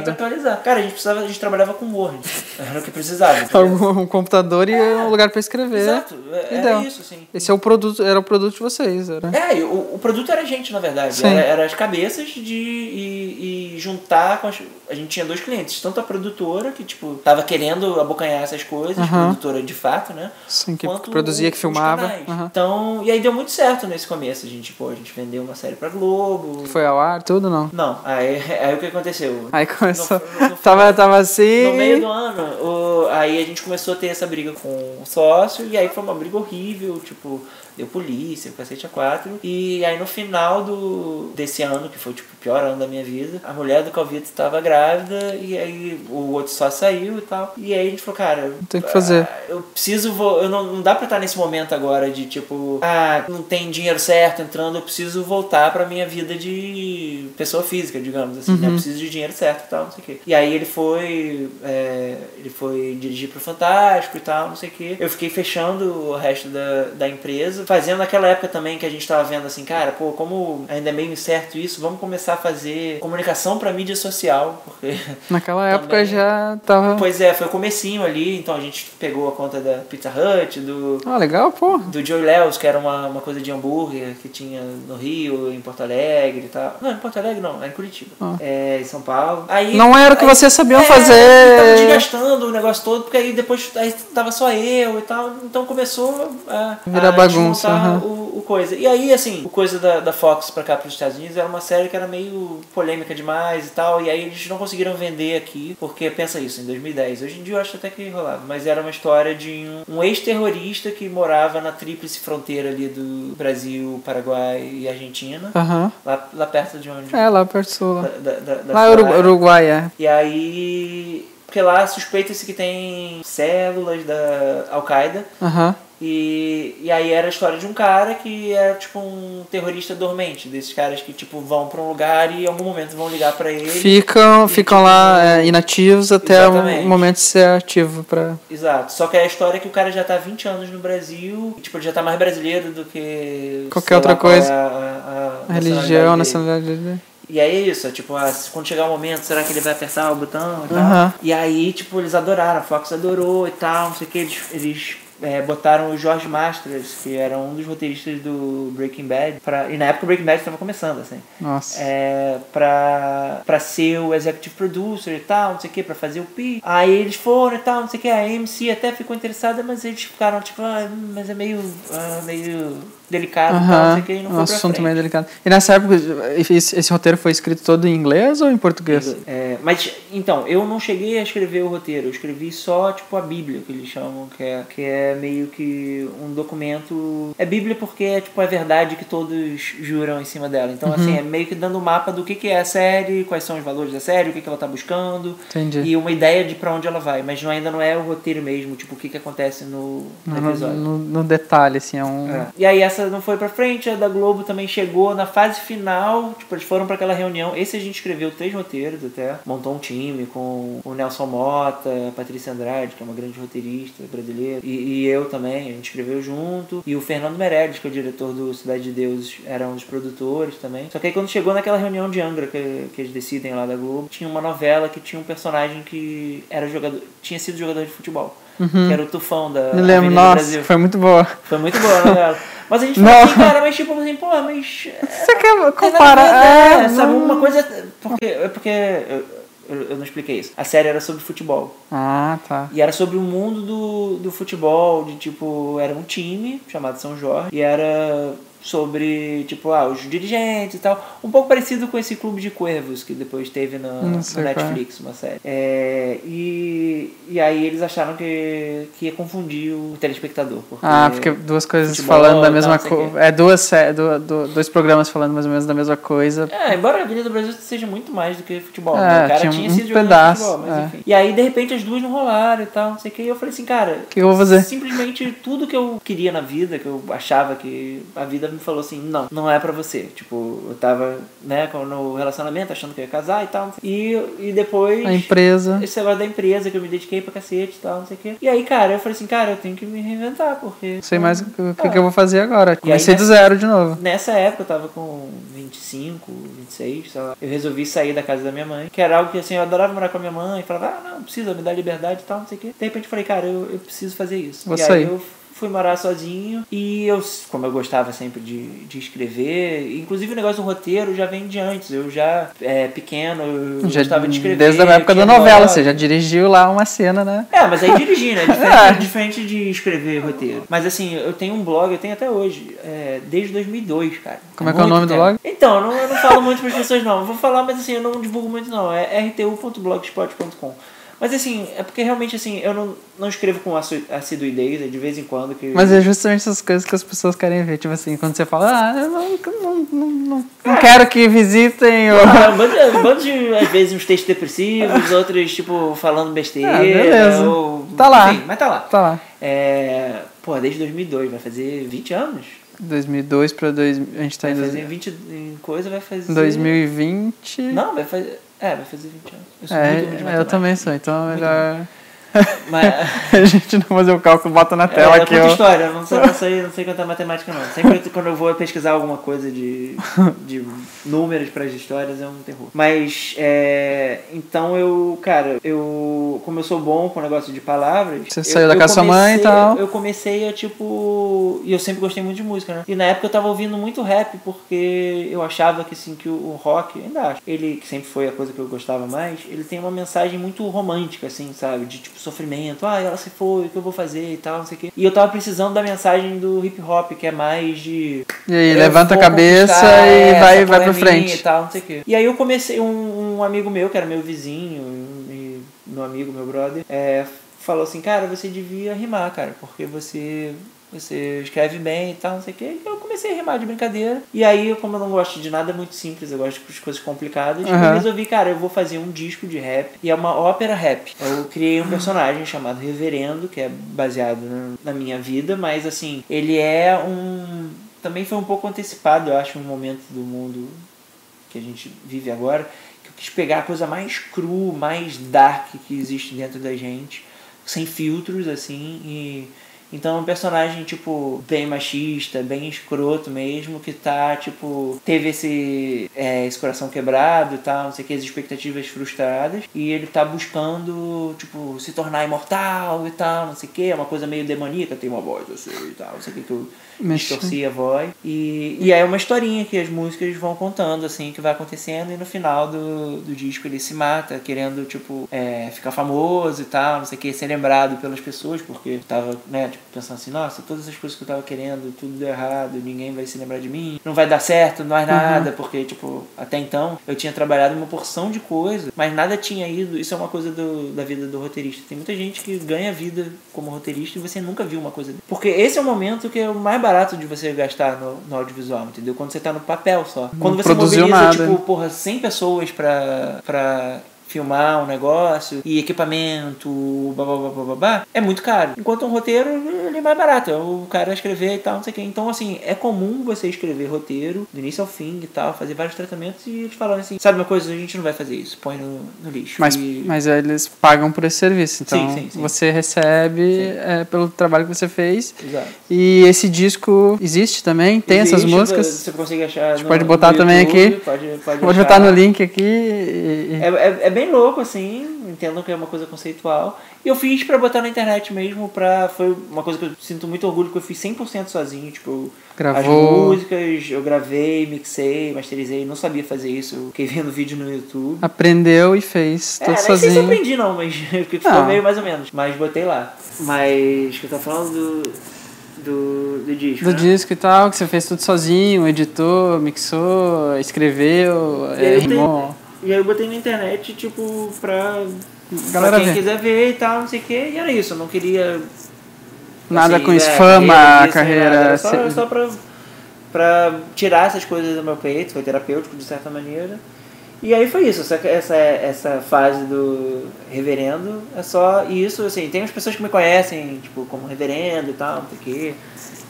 sempre atualizar. Cara, a gente precisava, a gente trabalhava com Word, era o que precisava. Um computador e um lugar pra escrever. Exato, é- era Então, isso, assim. Esse é o produto, era o produto de vocês, era. É, o, o produto era a gente, na verdade. Sim. Era, era as cabeças de e, e juntar com as, A gente tinha dois clientes, tanto a produtora, que, tipo, tava querendo abocanhar essas coisas, Aham. produtora de fato, né? Sim, que quanto produzia, que filmava. Aham. Então, e aí deu muito certo nesse começo. A gente, pô, a gente vendeu uma série pra Globo. Foi ao ar, tudo não. Não, aí, aí o que aconteceu? Aí começou. No- no- tava, tava assim. No meio do ano, o- aí a gente começou a ter essa briga com o sócio, e aí foi uma briga horrível, tipo, deu polícia, cacete a quatro. E aí no final do, desse ano, que foi tipo o pior ano da minha vida, a mulher do Calvito estava grávida, e aí o outro só saiu e tal. E aí a gente falou, cara, Tem que fazer. ah, eu preciso, vo- eu não, não dá pra estar nesse momento agora de tipo, ah, não tem dinheiro certo entrando, eu preciso voltar pra minha vida de pessoa física, digamos assim, né? Eu preciso de dinheiro certo e tal, não sei o quê. E aí ele foi, é, ele foi dirigir pro Fantástico e tal, não sei o quê. Eu fiquei fechando o resto da, da empresa, fazendo naquela época também que a gente tava vendo assim, cara, pô, como ainda é meio incerto isso, vamos começar a fazer comunicação pra mídia social, porque Naquela época Também. já tava. Pois é, foi o comecinho ali, então a gente pegou a conta da Pizza Hut, do, Ah, legal, pô. do Joey Leos, que era uma, uma coisa de hambúrguer que tinha no Rio, em Porto Alegre e tal. Não, em Porto Alegre não, é em Curitiba. Ah. É, em São Paulo. Aí, Não era o que aí- vocês sabiam é, fazer. Tava desgastando o negócio todo, porque aí depois aí tava só eu e tal, então começou a, Virar a bagunça, desmontar aham. o, o coisa. E aí, assim, o coisa da, da Fox pra cá, pros Estados Unidos, era uma série que era meio polêmica demais e tal, e aí eles não conseguiram vender aqui, porque pensa isso, em 2010. Hoje em dia eu acho até que rolava, mas era uma história de um, um ex-terrorista que morava na tríplice fronteira ali do Brasil, Paraguai e Argentina, Aham. lá, lá perto de onde. É, lá perto do sul. Da, da, da, lá é Uru- Soraya. Uruguai, é. E aí. Porque lá suspeita-se que tem células da Al-Qaeda. Aham. E, e aí era a história de um cara que era tipo um terrorista dormente. Desses caras que tipo vão pra um lugar e em algum momento vão ligar pra ele. Ficam, ficam lá é, inativos até o momento de ser ativo pra. Exato. Só que é a história é que o cara já tá há 20 anos no Brasil. E, tipo, ele já tá mais brasileiro do que. Qualquer outra lá qual coisa. é a, a- a A religião, a nacionalidade dele. E aí é isso, é tipo, ah, quando chegar o momento, será que ele vai apertar o botão e tal? Aham. E aí, tipo, eles adoraram, a Fox adorou e tal, não sei o que, eles, eles é, botaram o George Masters, que era um dos roteiristas do Breaking Bad, pra, e na época o Breaking Bad estava começando, assim. Nossa. É, pra, pra ser o executive producer e tal, não sei o que, pra fazer o pi. Aí eles foram e tal, não sei o que, a AMC até ficou interessada, mas eles ficaram tipo, ah, mas é meio, ah, meio delicado e tal, sei o que, e não um foi assunto meio delicado. E nessa época, esse, esse roteiro foi escrito todo em inglês ou em português? É, mas, então, eu não cheguei a escrever o roteiro, eu escrevi só, tipo, a Bíblia, que eles chamam, que é, que é meio que um documento... É Bíblia porque é, tipo, a verdade que todos juram em cima dela. Então, assim, Uhum. é meio que dando um mapa do que, que é a série, quais são os valores da série, o que, que ela tá buscando, Entendi. e uma ideia de pra onde ela vai. Mas não, ainda não é o roteiro mesmo, tipo, o que, que acontece no, no No, episódio. no- no detalhe, assim, é um... É. E aí essa não foi pra frente, a da Globo também chegou na fase final, tipo, eles foram pra aquela reunião. Esse a gente escreveu três roteiros até, montou um time com o Nelson Mota, a Patrícia Andrade, que é uma grande roteirista brasileira, e, e eu também, a gente escreveu junto, e o Fernando Meirelles, que é o diretor do Cidade de Deus, era um dos produtores também. Só que aí quando chegou naquela reunião de Angra, que, que eles decidem lá da Globo, tinha uma novela que tinha um personagem que era jogador, tinha sido jogador de futebol. Que era o Tufão da Uhum. Me lembro, Avenida nossa, Brasil. foi muito boa. Foi muito boa a novela. Mas a gente Não. assim, cara, mas tipo assim, pô, mas. Você quer tem nada a comparar? ver, É, sabe? não- Uma coisa. Porque, é porque eu, eu, eu não expliquei isso. A série era sobre futebol. Ah, tá. E era sobre o mundo do, do futebol, de tipo, era um time chamado São Jorge, e era sobre, tipo, ah, os dirigentes e tal. Um pouco parecido com esse Clube de Cuervos que depois teve na, no é. Netflix, uma série. É, e, e aí eles acharam que, que ia confundir o telespectador. Porque Ah, porque duas coisas futebol falando da mesma coisa. É duas, du- du- dois programas falando mais ou menos da mesma coisa. É, embora a Avenida do Brasil seja muito mais do que futebol. É, né? O cara tinha tinha, um sido pedaço, futebol, mas é. enfim. E aí, de repente, as duas não rolaram e tal, não sei o que. E eu falei assim, cara. O que eu vou fazer? Simplesmente tudo que eu queria na vida, que eu achava que a vida me falou assim, não, não é pra você. Tipo, eu tava, né, no relacionamento, achando que eu ia casar e tal. E, e depois. A empresa. Esse negócio da empresa que eu me dediquei pra cacete e tal, não sei o quê. E aí, cara, eu falei assim, cara, eu tenho que me reinventar, porque. Sei mais o que, o que que eu vou fazer agora. Comecei do nessa- zero de novo. Nessa época eu tava com 25, 26, sei lá. Eu resolvi sair da casa da minha mãe, que era algo que assim, eu adorava morar com a minha mãe, falava, ah, não, precisa me dar liberdade e tal, não sei o quê. De repente eu falei, cara, eu, eu preciso fazer isso. Vou e sair. aí eu fui morar sozinho e eu, como eu gostava sempre de, de escrever, inclusive o negócio do roteiro já vem de antes. Eu já, é, pequeno, eu Já, gostava de escrever. desde a época da novela, você já dirigiu lá uma cena, né? É, mas aí dirigir, né? Diferente, É. diferente de escrever roteiro. Mas assim, eu tenho um blog, eu tenho até hoje, é, desde 2002, cara. Como é que é o nome do tempo. blog? Então, não, eu não falo muito para as pessoas, não. Eu vou falar, mas assim, eu não divulgo muito, não. É rtu.blogspot.com. Mas assim, é porque realmente assim, eu não, não escrevo com assiduidez, é de vez em quando que. Mas é justamente essas coisas que as pessoas querem ver. Tipo assim, quando você fala, ah, eu não, não, não, não, não quero que visitem. Ou... Ah, um bando de- às vezes, uns textos depressivos, outros, tipo, falando besteira. Ah, beleza. Ou, Tá lá. Enfim, mas tá lá. Tá lá. É, pô, desde 2002, vai fazer 20 anos? 2002 pra 2000. A gente tá Vai em fazer dois- 20 em coisa, vai fazer. 2020. Não, vai fazer. É, vai fazer 20 anos. Eu sou É, muito ruim de eu matemática. também sou, então é melhor Mas, a gente não fazer o cálculo, bota na é, tela eu aqui, ó. história, eu não sei, não sei, não sei cantar matemática não. Sempre quando eu vou pesquisar alguma coisa de, de números para as histórias é um terror. Mas, é, então eu, cara, eu, como eu sou bom com o negócio de palavras... Você eu- saiu da casa da sua mãe e tal. Eu comecei a, tipo... E eu sempre gostei muito de música, né? E na época eu tava ouvindo muito rap, porque eu achava que, assim, que o, o rock, ainda acho, ele, que sempre foi a coisa que eu gostava mais, ele tem uma mensagem muito romântica, assim, sabe? De, tipo, sofrimento. Ah, ela se foi, o que eu vou fazer e tal, não sei o quê. E eu tava precisando da mensagem do hip hop, que é mais de... E aí, levanta a cabeça e vai, vai pra frente. E, tal, não sei o quê. e aí eu comecei, um, um amigo meu, que era meu vizinho, e meu amigo, meu brother, é, falou assim, cara, você devia rimar, cara, porque você... Você escreve bem e tal, não sei o quê. E eu comecei a rimar de brincadeira. E aí, como eu não gosto de nada muito simples, eu gosto de coisas complicadas, eu Aham. resolvi, cara, eu vou fazer um disco de rap. E é uma ópera rap. Eu criei um personagem chamado Reverendo, que é baseado na- na minha vida, mas assim, ele é um. Também foi um pouco antecipado, eu acho, um momento do mundo que a gente vive agora, que eu quis pegar a coisa mais cru, mais dark que existe dentro da gente, sem filtros, assim, e, Então é um personagem, tipo, bem machista, bem escroto mesmo, que tá, tipo, teve esse, é, esse coração quebrado e tal, não sei o que, as expectativas frustradas. E ele tá buscando, tipo, se tornar imortal e tal, não sei o que. É uma coisa meio demoníaca, tem uma voz assim e tal, não sei o que que eu distorci a voz. E, e é uma historinha que as músicas vão contando, assim, que vai acontecendo. E no final do, do disco ele se mata, querendo, tipo, é, ficar famoso e tal, não sei o que, ser lembrado pelas pessoas, porque tava, né, tipo, pensando assim, nossa, todas as coisas que eu tava querendo, tudo deu errado, ninguém vai se lembrar de mim, não vai dar certo, não é nada, uhum. porque, tipo, até então eu tinha trabalhado uma porção de coisas, mas nada tinha ido. Isso é uma coisa do, da vida do roteirista. Tem muita gente que ganha vida como roteirista e você nunca viu uma coisa. Porque esse é o momento que é o mais barato de você gastar no, no audiovisual, entendeu? Quando você tá no papel só. Quando você mobiliza, nada. tipo, porra, 100 pessoas pra, pra filmar um negócio e equipamento, babá, babá, é muito caro. Enquanto um roteiro, ele é mais barato. É o cara escrever e tal, não sei o que. Então, assim, é comum você escrever roteiro do início ao fim e tal, fazer vários tratamentos e eles falam assim, sabe uma coisa, a gente não vai fazer isso, põe no, no lixo. Mas, e... mas eles pagam por esse serviço, então sim, sim, sim. você recebe é, pelo trabalho que você fez. Exato. E esse disco existe também? Tem existe, essas músicas? Você consegue achar. A gente no, pode botar também YouTube, aqui. Pode, pode Vou botar no link aqui. E... É, é, é bem louco, assim, entendo que é uma coisa conceitual. E eu fiz para botar na internet mesmo, pra, foi uma coisa que eu sinto muito orgulho, que eu fiz 100% sozinho, tipo, Gravou. as músicas, eu gravei, mixei, masterizei, não sabia fazer isso, eu fiquei vendo vídeo no YouTube. Aprendeu e fez, tudo é, sozinho. não sei se aprendi não, mas porque ficou meio mais ou menos, mas botei lá. Mas, que eu tô falando do... Do, do disco. Do né? disco e tal, que você fez tudo sozinho, editou, mixou, escreveu, é, rimou. E aí eu botei na internet, tipo, pra, Galera pra quem ver. quiser ver e tal, não sei o que, e era isso, eu não queria. Nada assim, com isso, é, fama, carreira, carreira. nada, Era só, se- só pra, pra tirar essas coisas do meu peito, foi terapêutico de certa maneira. E aí foi isso, essa, essa, essa fase do reverendo é só isso, assim, tem umas pessoas que me conhecem, tipo, como reverendo e tal, não sei o quê.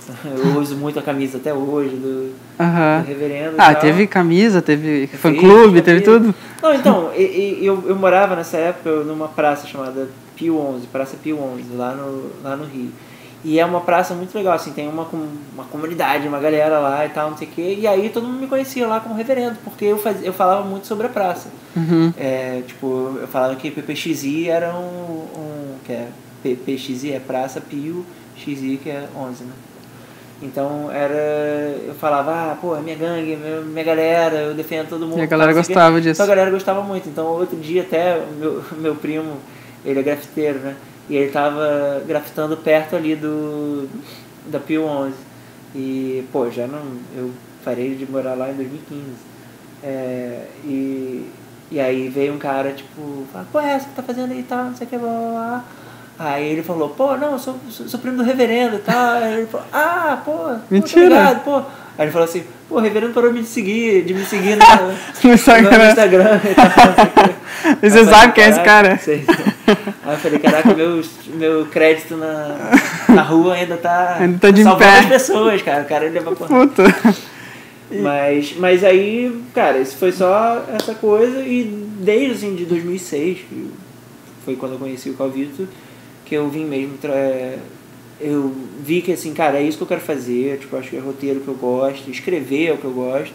Eu uso muito a camisa até hoje do, Aham. do reverendo. Ah, teve camisa, teve fã-clube, teve tudo. Não, então, e- e- eu, eu morava nessa época numa praça chamada Pio 11, Praça Pio 11, lá no, lá no Rio. E é uma praça muito legal, assim, tem uma, uma comunidade, uma galera lá e tal, não sei o quê. E aí todo mundo me conhecia lá como reverendo, porque eu, fazia, eu falava muito sobre a praça. Uhum. É, tipo, eu falava que PPXI era um, um que é PPXI é Praça Pio XI, que é 11, né? Então era. Eu falava, ah, pô, minha gangue, minha, minha galera, eu defendo todo mundo. E a galera gostava disso. Então a galera gostava muito. Então outro dia até meu, meu primo, ele é grafiteiro, né? E ele tava grafitando perto ali do. da Pio 11. E, pô, já não. Eu parei de morar lá em 2015. É, e, e aí veio um cara, tipo, fala, pô, é, você que tá fazendo aí e tal, não sei o que, blá blá blá. Aí ele falou, pô, não, eu sou, sou, sou primo do reverendo e tal. Aí ele falou, ah, pô, Mentira. obrigado, pô. Aí ele falou assim, pô, o reverendo parou de me seguir, de me seguir no, No Instagram. no Instagram e tal. E você sabe quem é esse "Caraca, cara? sei." Aí eu falei, caraca, meu, meu crédito na, na rua ainda tá, Ainda tá de salvando pé. as pessoas, cara. O cara ele leva. Puta. Mas, mas aí, cara, isso foi só essa coisa e desde assim, de 2006, que foi quando eu conheci o Calvito, que eu vim mesmo. tra- é, Eu vi que assim, cara, é isso que eu quero fazer. Tipo, acho que é roteiro que eu gosto, escrever é o que eu gosto.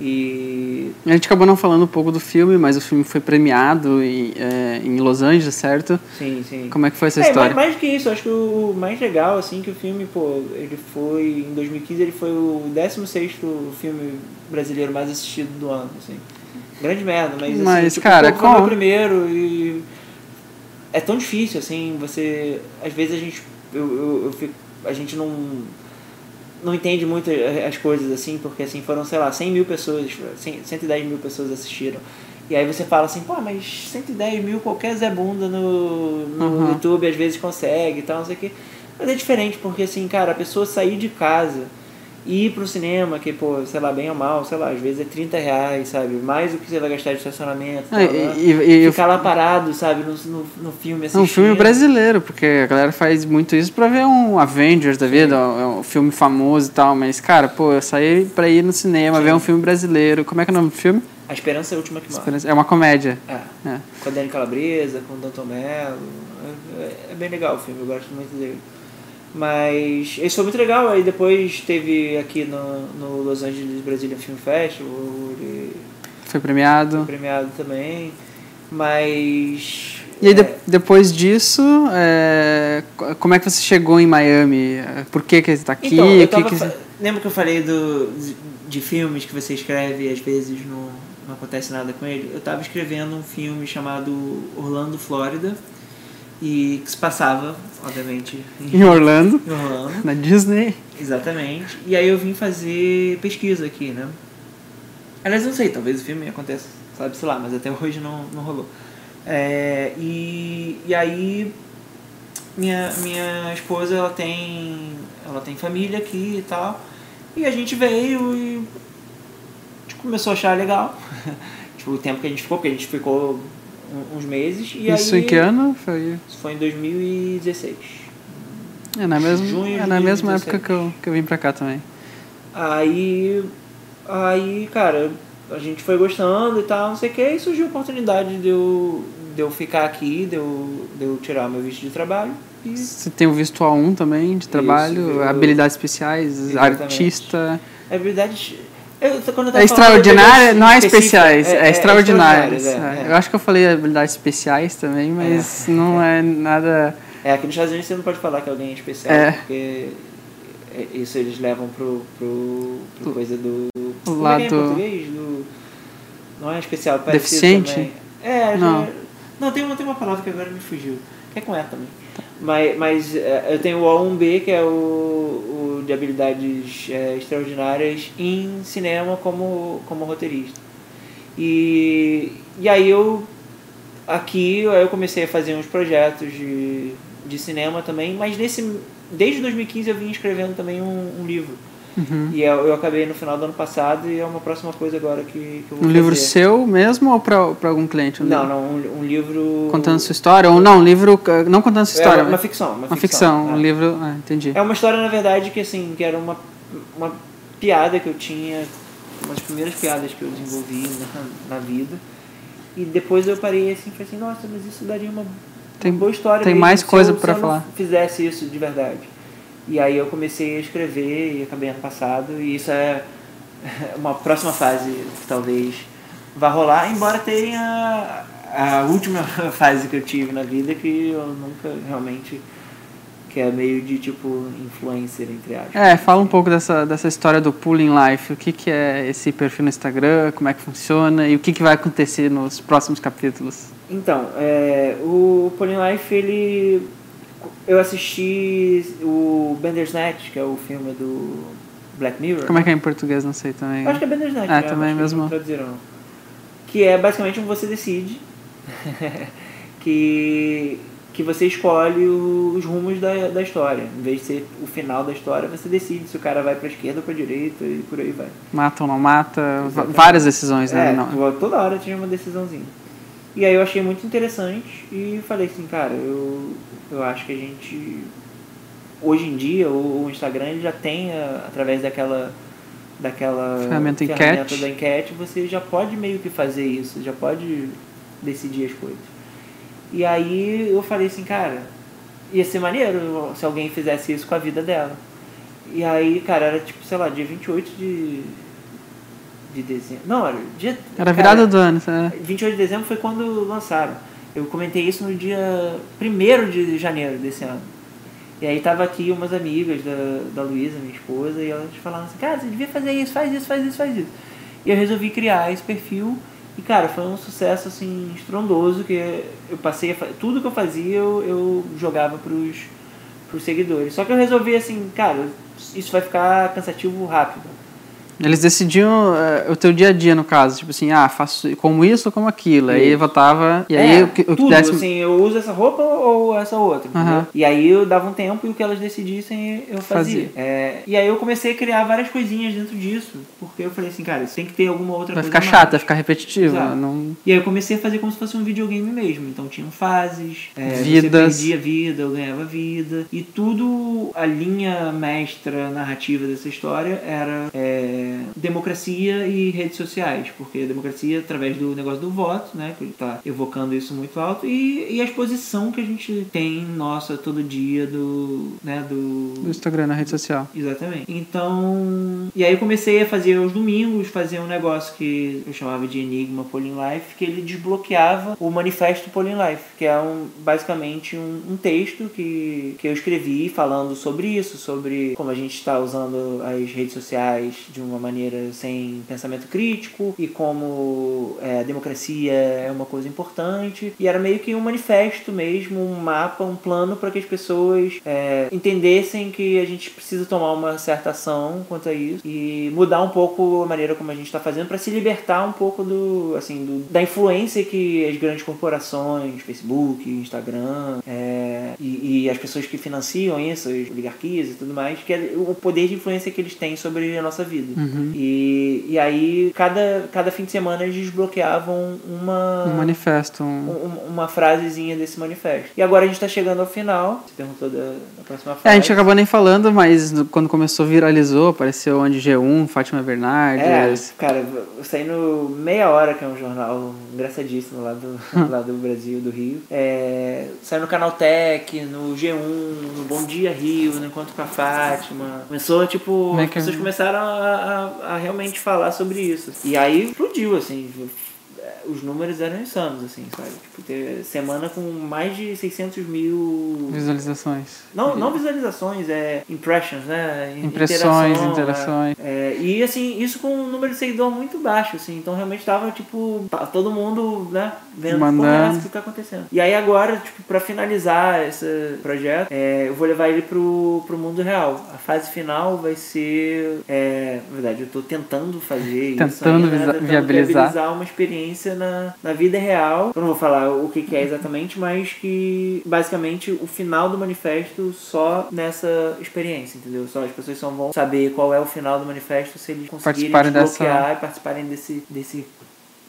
E. A gente acabou não falando um pouco do filme, mas o filme foi premiado em, é, em Los Angeles, certo? Sim, sim. Como é que foi essa É, história? mais, mais do que isso, acho que o mais legal, assim, que o filme, pô, ele foi, em 2015, ele foi o 16 filme brasileiro mais assistido do ano, assim. Grande merda, mas, assim, Mas, tipo, cara, foi o primeiro e é tão difícil, assim, você, às vezes a gente, eu, eu, eu fico, a gente não, não entende muito as coisas, assim, porque, assim, foram, sei lá, 100 mil pessoas, 100, 110 mil pessoas assistiram. E aí você fala assim, pô, mas 110 mil qualquer Zé Bunda no, no Uhum. YouTube às vezes consegue e tal, não sei o quê. Mas é diferente, porque assim, cara, a pessoa sair de casa ir pro cinema, que, pô, sei lá, bem ou mal, sei lá, às vezes é 30 reais, sabe? Mais do que você vai gastar de estacionamento. Ah, tal, e- e- Ficar lá parado, sabe, no, no, no filme É assistindo. um filme brasileiro, porque a galera faz muito isso pra ver um Avengers da vida, um um filme famoso e tal, mas, cara, pô, eu saí pra ir no cinema, Sim. ver um filme brasileiro. Como é que é o nome do filme? A Esperança é a Última que morre. É uma comédia. É. É. Com a Dani Calabresa, com o Danton Mello. É, é bem legal o filme, eu gosto muito dele. Mas esse foi muito legal. Aí depois teve aqui no, no Los Angeles Brazilian Film Festival. Ele foi premiado. Foi premiado também. Mas. E aí, é... de, depois disso, é, como é que você chegou em Miami? Por que, que você está aqui? Então, tava, que que... Lembra que eu falei do, de filmes que você escreve e às vezes não, não acontece nada com ele? Eu estava escrevendo um filme chamado Orlando, Flórida e que se passava, obviamente, em, em Orlando, em Orlando, na Disney. Exatamente. E aí eu vim fazer pesquisa aqui, né? Aliás, não sei, talvez o filme aconteça, sabe, sei lá, mas até hoje não, não rolou. É, e, e aí minha, minha esposa ela tem ela tem família aqui e tal e a gente veio e a gente começou a achar legal tipo, o tempo que a gente ficou porque a gente ficou uns meses e isso aí, em que ano foi isso foi em 2016 é na mesma Junho é na mesma época que eu, que eu vim pra cá também aí aí cara a gente foi gostando e tal não sei o que e surgiu a oportunidade de eu de eu ficar aqui, de eu, de eu tirar meu visto de trabalho. E... Você tem o visto A1 também de trabalho, Isso, eu... habilidades especiais, Exatamente. artista. Habilidades. Eu, é extraordinária, não é especiais, é, é, é extraordinárias. É, é, eu acho que eu falei habilidades especiais também, mas não é nada. É, aqui nos Estados Unidos você não pode falar que alguém é especial, porque isso eles levam pro, pro, pro coisa do. O lado. É? Do, não é especial, Deficiente? Também. É, não. Não, tem uma, tem uma palavra que agora me fugiu. Que é com E também. Mas, mas é, eu tenho o O1B, que é o, o de habilidades é, extraordinárias em cinema como, como roteirista. E, e aí eu, aqui, eu comecei a fazer uns projetos de, de cinema também, mas nesse, desde 2015 eu vim escrevendo também um, um livro Uhum. E eu, eu, acabei no final do ano passado e é uma próxima coisa agora que, que eu vou Um fazer. livro seu mesmo ou para algum cliente? Um não, livro? não, um, um, livro... Contando sua história? Ou não, um livro... Não contando sua história. É uma, uma ficção. Uma, uma ficção, ficção é. um livro... Ah, entendi. É uma história, na verdade, que assim, que era uma, uma piada que eu tinha, uma das primeiras piadas que eu desenvolvi na, na vida. E depois eu parei assim e falei assim, nossa, mas isso daria uma, tem, boa história. Tem mais coisa para falar. Se eu fizesse isso de verdade. E aí eu comecei a escrever e acabei ano passado. E isso é uma próxima fase que talvez vá rolar, embora tenha a última fase que eu tive na vida que eu nunca realmente que é meio de tipo influencer entre aspas. É, fala um pouco dessa, dessa história do Pulling Life. O que, que é esse perfil no Instagram, como é que funciona e o que, que vai acontecer nos próximos capítulos? Então, é, o Pulling Life ele eu assisti o Bandersnatch, que é o filme do Black Mirror. Como é que é em português? Não sei também. Eu acho que é Bandersnatch. Ah, é, também mesmo. Traduziram. Que é basicamente um você decide que, que você escolhe os rumos da, da história. Em vez de ser o final da história, você decide se o cara vai para esquerda ou para direita e por aí vai. Mata ou não mata, Exatamente. várias decisões, né? É, não. toda hora tinha uma decisãozinha. E aí eu achei muito interessante e falei assim, cara, eu, eu acho que a gente hoje em dia o, o Instagram ele já tem através daquela daquela ferramenta, ferramenta enquete. da enquete você já pode meio que fazer isso, já pode decidir as coisas. E aí eu falei assim, cara, ia ser maneiro se alguém fizesse isso com a vida dela. E aí, cara, era tipo, sei lá, dia 28 de de dezembro. Não, era dia. Era virada do ano, né? 28 de dezembro foi quando lançaram. Eu comentei isso no dia 1 de janeiro desse ano. E aí tava aqui umas amigas da, da Luísa, minha esposa, e elas falaram assim, cara, você devia fazer isso, faz isso, faz isso, faz isso. E eu resolvi criar esse perfil e, cara, foi um sucesso, assim, estrondoso, que eu passei a Tudo que eu fazia, eu, eu jogava pros, pros seguidores. Só que eu resolvi, assim, cara, isso vai ficar cansativo rápido. Eles decidiam uh, o teu dia a dia, no caso. Tipo assim, ah, faço como isso ou como aquilo. Aí votava. E aí é, o que, o tudo, desse... assim, eu uso essa roupa ou essa outra. Uhum. E aí eu dava um tempo e o que elas decidissem eu fazia. fazia. É, e aí eu comecei a criar várias coisinhas dentro disso. Porque eu falei assim, cara, tem que ter alguma outra vai coisa. Vai ficar chato, vai ficar repetitivo. Não... E aí eu comecei a fazer como se fosse um videogame mesmo. Então tinham fases, é, Vidas. você perdia vida, eu ganhava vida. E tudo, a linha mestra narrativa dessa história era. É, é, democracia e redes sociais, porque a democracia através do negócio do voto, né, que ele está evocando isso muito alto, e, e a exposição que a gente tem, nossa, todo dia do, né, do... do Instagram, na rede social. Exatamente. Então, e aí eu comecei a fazer aos domingos, fazer um negócio que eu chamava de Enigma Polin Life, que ele desbloqueava o manifesto Polin Life, que é um, basicamente um, um texto que, que eu escrevi falando sobre isso, sobre como a gente está usando as redes sociais de uma maneira sem pensamento crítico e como é, a democracia é uma coisa importante. E era meio que um manifesto mesmo, um mapa, um plano para que as pessoas é, entendessem que a gente precisa tomar uma certa ação quanto a isso e mudar um pouco a maneira como a gente está fazendo para se libertar um pouco do, assim, do, da influência que as grandes corporações, Facebook, Instagram é, e, e, as pessoas que financiam isso, as oligarquias e tudo mais, que é o poder de influência que eles têm sobre a nossa vida. Uhum. E, e aí, cada, cada fim de semana, eles desbloqueavam uma. Um manifesto. Um... uma frasezinha desse manifesto. E agora a gente está chegando ao final. Você perguntou da, da próxima frase. É, a gente acabou nem falando, mas quando começou, viralizou, apareceu onde G1, Fátima Bernardes. É, cara, saindo meia hora, que é um jornal engraçadíssimo lá do, lá do Brasil, do Rio. É, saiu no Canal Tech, no G1, no Bom Dia Rio, no Encontro com a Fátima. Começou, tipo, as pessoas começaram a, a, realmente falar sobre isso. E aí explodiu, assim, os números eram insanos, assim, sabe? Tipo, ter semana com mais de 600 mil... Visualizações. Não, não visualizações, é impressions, né? Impressões, interações. É, e, assim, isso com um número de seguidor muito baixo, assim. Então, realmente tava, tipo, todo mundo, né? Vendo Mandando. o que tá acontecendo. E aí, agora, tipo, pra finalizar esse projeto, é, eu vou levar ele pro, pro mundo real. A fase final vai ser... É, na verdade, eu tô tentando fazer tentando isso. Tentando né? viabilizar. viabilizar uma experiência na, na vida real. Eu não vou falar o que, que é exatamente, mas que basicamente o final do manifesto só nessa experiência, entendeu? Só as pessoas só vão saber qual é o final do manifesto se eles conseguirem desbloquear dessa... e participarem desse, desse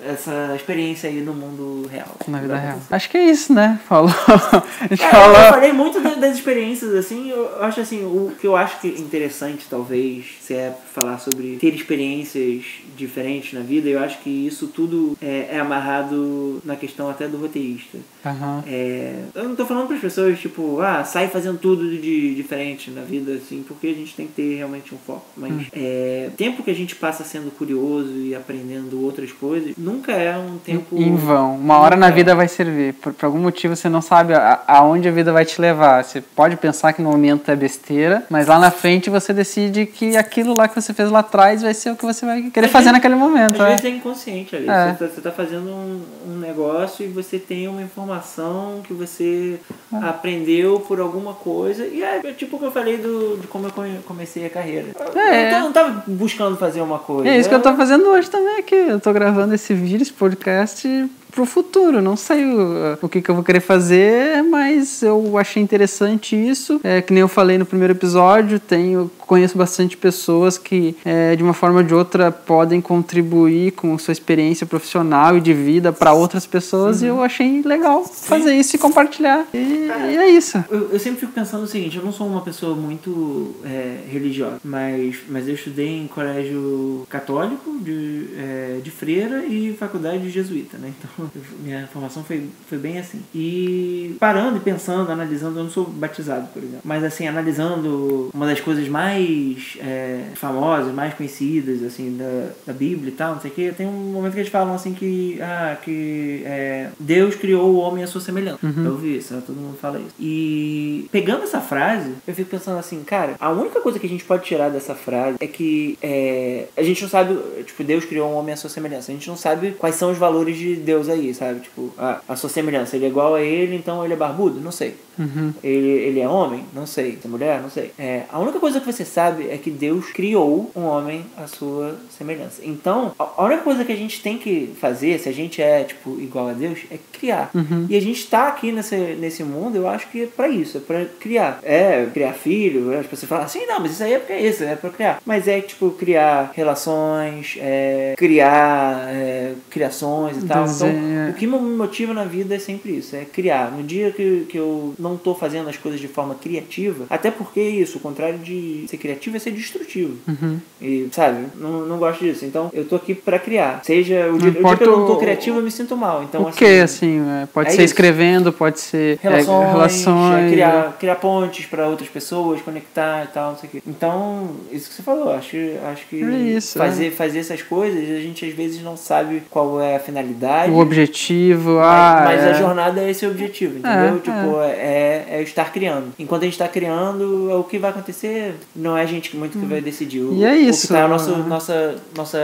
essa experiência aí no mundo real. Na vida real. Acho que é isso, né? Falou. A gente é, falou... Eu falei muito das experiências, assim, eu acho assim, o que eu acho que é interessante, talvez, se é falar sobre ter experiências diferentes na vida, eu acho que isso tudo é, é amarrado na questão até do roteirista. Uhum. É, eu não tô falando para as pessoas, tipo, ah, sai fazendo tudo de diferente na vida, assim, porque a gente tem que ter realmente um foco. Mas uhum. é, tempo que a gente passa sendo curioso e aprendendo outras coisas, nunca é um tempo. Em vão. Uma hora na vida vai servir. Por, por, algum motivo você não sabe a, aonde a vida vai te levar. Você pode pensar que no momento é besteira, mas lá na frente você decide que aquilo lá que você fez lá atrás vai ser o que você vai querer às fazer vezes, naquele momento. Às é. vezes é inconsciente ali. É. Você, está tá fazendo um, um negócio e você tem uma informação que você ah. aprendeu por alguma coisa. E é, é tipo o que eu falei do, de como eu comecei a carreira. É. Eu não tava buscando fazer uma coisa. É isso que eu tô fazendo hoje também aqui. Eu tô gravando esse vídeo, esse podcast pro futuro. Não sei o, o que, que eu vou querer fazer, mas eu achei interessante isso. É, que nem eu falei no primeiro episódio, tenho, conheço bastante pessoas que, é, de uma forma ou de outra, podem contribuir com sua experiência profissional e de vida para outras pessoas, uhum. e eu achei legal fazer isso e compartilhar. E, e é isso. Eu, eu, sempre fico pensando o seguinte: eu não sou uma pessoa muito é, religiosa, mas, mas eu estudei em colégio católico, de, é, de freira e faculdade jesuíta, né? Então minha formação foi, foi bem assim. E parando e pensando, analisando, eu não sou batizado, por exemplo, mas assim, analisando uma das coisas mais é, famosas, mais conhecidas, assim, da, da Bíblia e tal, não sei o que, tem um momento que eles falam assim que, ah, que é, Deus criou o homem à sua semelhança. Uhum. Eu ouvi isso, né? todo mundo fala isso. E pegando essa frase, eu fico pensando assim, cara, a única coisa que a gente pode tirar dessa frase é que é, a gente não sabe, tipo, Deus criou um homem à sua semelhança. A gente não sabe quais são os valores de Deus aí, sabe? Tipo, a, a sua semelhança, ele é igual a ele, então ele é barbudo? Não sei. Uhum. Ele, ele é homem? Não sei. É mulher? Não sei. É, a única coisa que você sabe é que Deus criou um homem à sua semelhança. Então, a, única coisa que a gente tem que fazer, se a gente é, tipo, igual a Deus, é criar. Uhum. E a gente tá aqui nesse, nesse mundo, eu acho que é pra isso, é pra criar. É, criar filho, as pessoas falam assim, não, mas isso aí é porque é isso, é pra criar. Mas é, tipo, criar relações, é, criar é, criações e tal. Então, o que me motiva na vida é sempre isso, é criar. No dia que, que eu não tô fazendo as coisas de forma criativa, até porque isso, o contrário de ser criativo é ser destrutivo. Uhum. E, sabe, não, não gosto disso. Então, eu tô aqui para criar. Seja o dia, o dia que eu não tô criativo, eu me sinto mal. Então, o assim, que, assim? É, pode é ser isso. escrevendo, pode ser é, relações, relações é criar, criar pontes para outras pessoas, conectar e tal, não sei o quê. Então, isso que você falou, acho, acho que É isso, fazer, fazer essas coisas, a gente às vezes não sabe qual é a finalidade. o objetivo. Mas, ah, mas é. a jornada é esse o objetivo, entendeu? É, tipo, é. É, estar criando. Enquanto a gente está criando, o que vai acontecer não é a gente muito que vai decidir. O, E é O isso, que está ao nosso, nossa, nossa,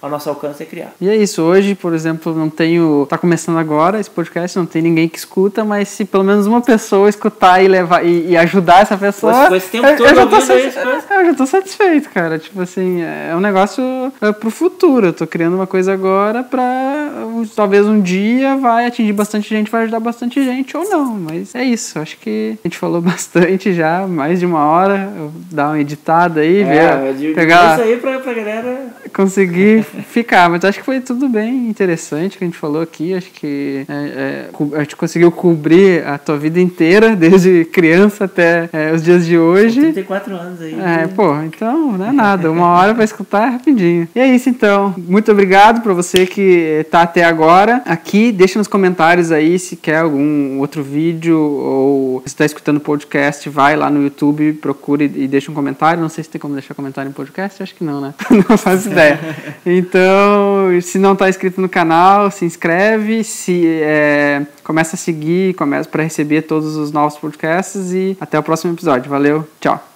ao nosso alcance é criar. E é isso, hoje, por exemplo, não tenho. Tá começando agora esse podcast, não tem ninguém que escuta, mas se pelo menos uma pessoa escutar e levar e, e ajudar essa pessoa. Você ficou esse tempo eu- todo eu, já tô satis- eu já tô satisfeito, cara. Tipo assim, é um negócio é, pro futuro. Eu tô criando uma coisa agora pra talvez um dia vai atingir bastante gente, vai ajudar bastante gente, ou não. Mas é isso. Acho que a gente falou bastante já, mais de uma hora. Dar uma editada aí, É, ver, pegar isso aí pra, pra galera. conseguir ficar. Mas acho que foi tudo bem interessante que a gente falou aqui. Acho que é, é, a gente conseguiu cobrir a tua vida inteira, desde criança até é, os dias de hoje. 34 anos aí. É, pô, então não é nada. Uma hora pra escutar é rapidinho. E é isso então. Muito obrigado pra você que tá até agora aqui. Deixa nos comentários aí se quer algum outro vídeo ou se tá escutando podcast, vai lá no YouTube, procure e deixa um comentário. Não sei se tem como deixar comentário em podcast, acho que não, né? não faço ideia. Então, se não tá inscrito no canal, se inscreve, se é, começa a seguir, começa para receber todos os novos podcasts e até o próximo episódio. Valeu, tchau.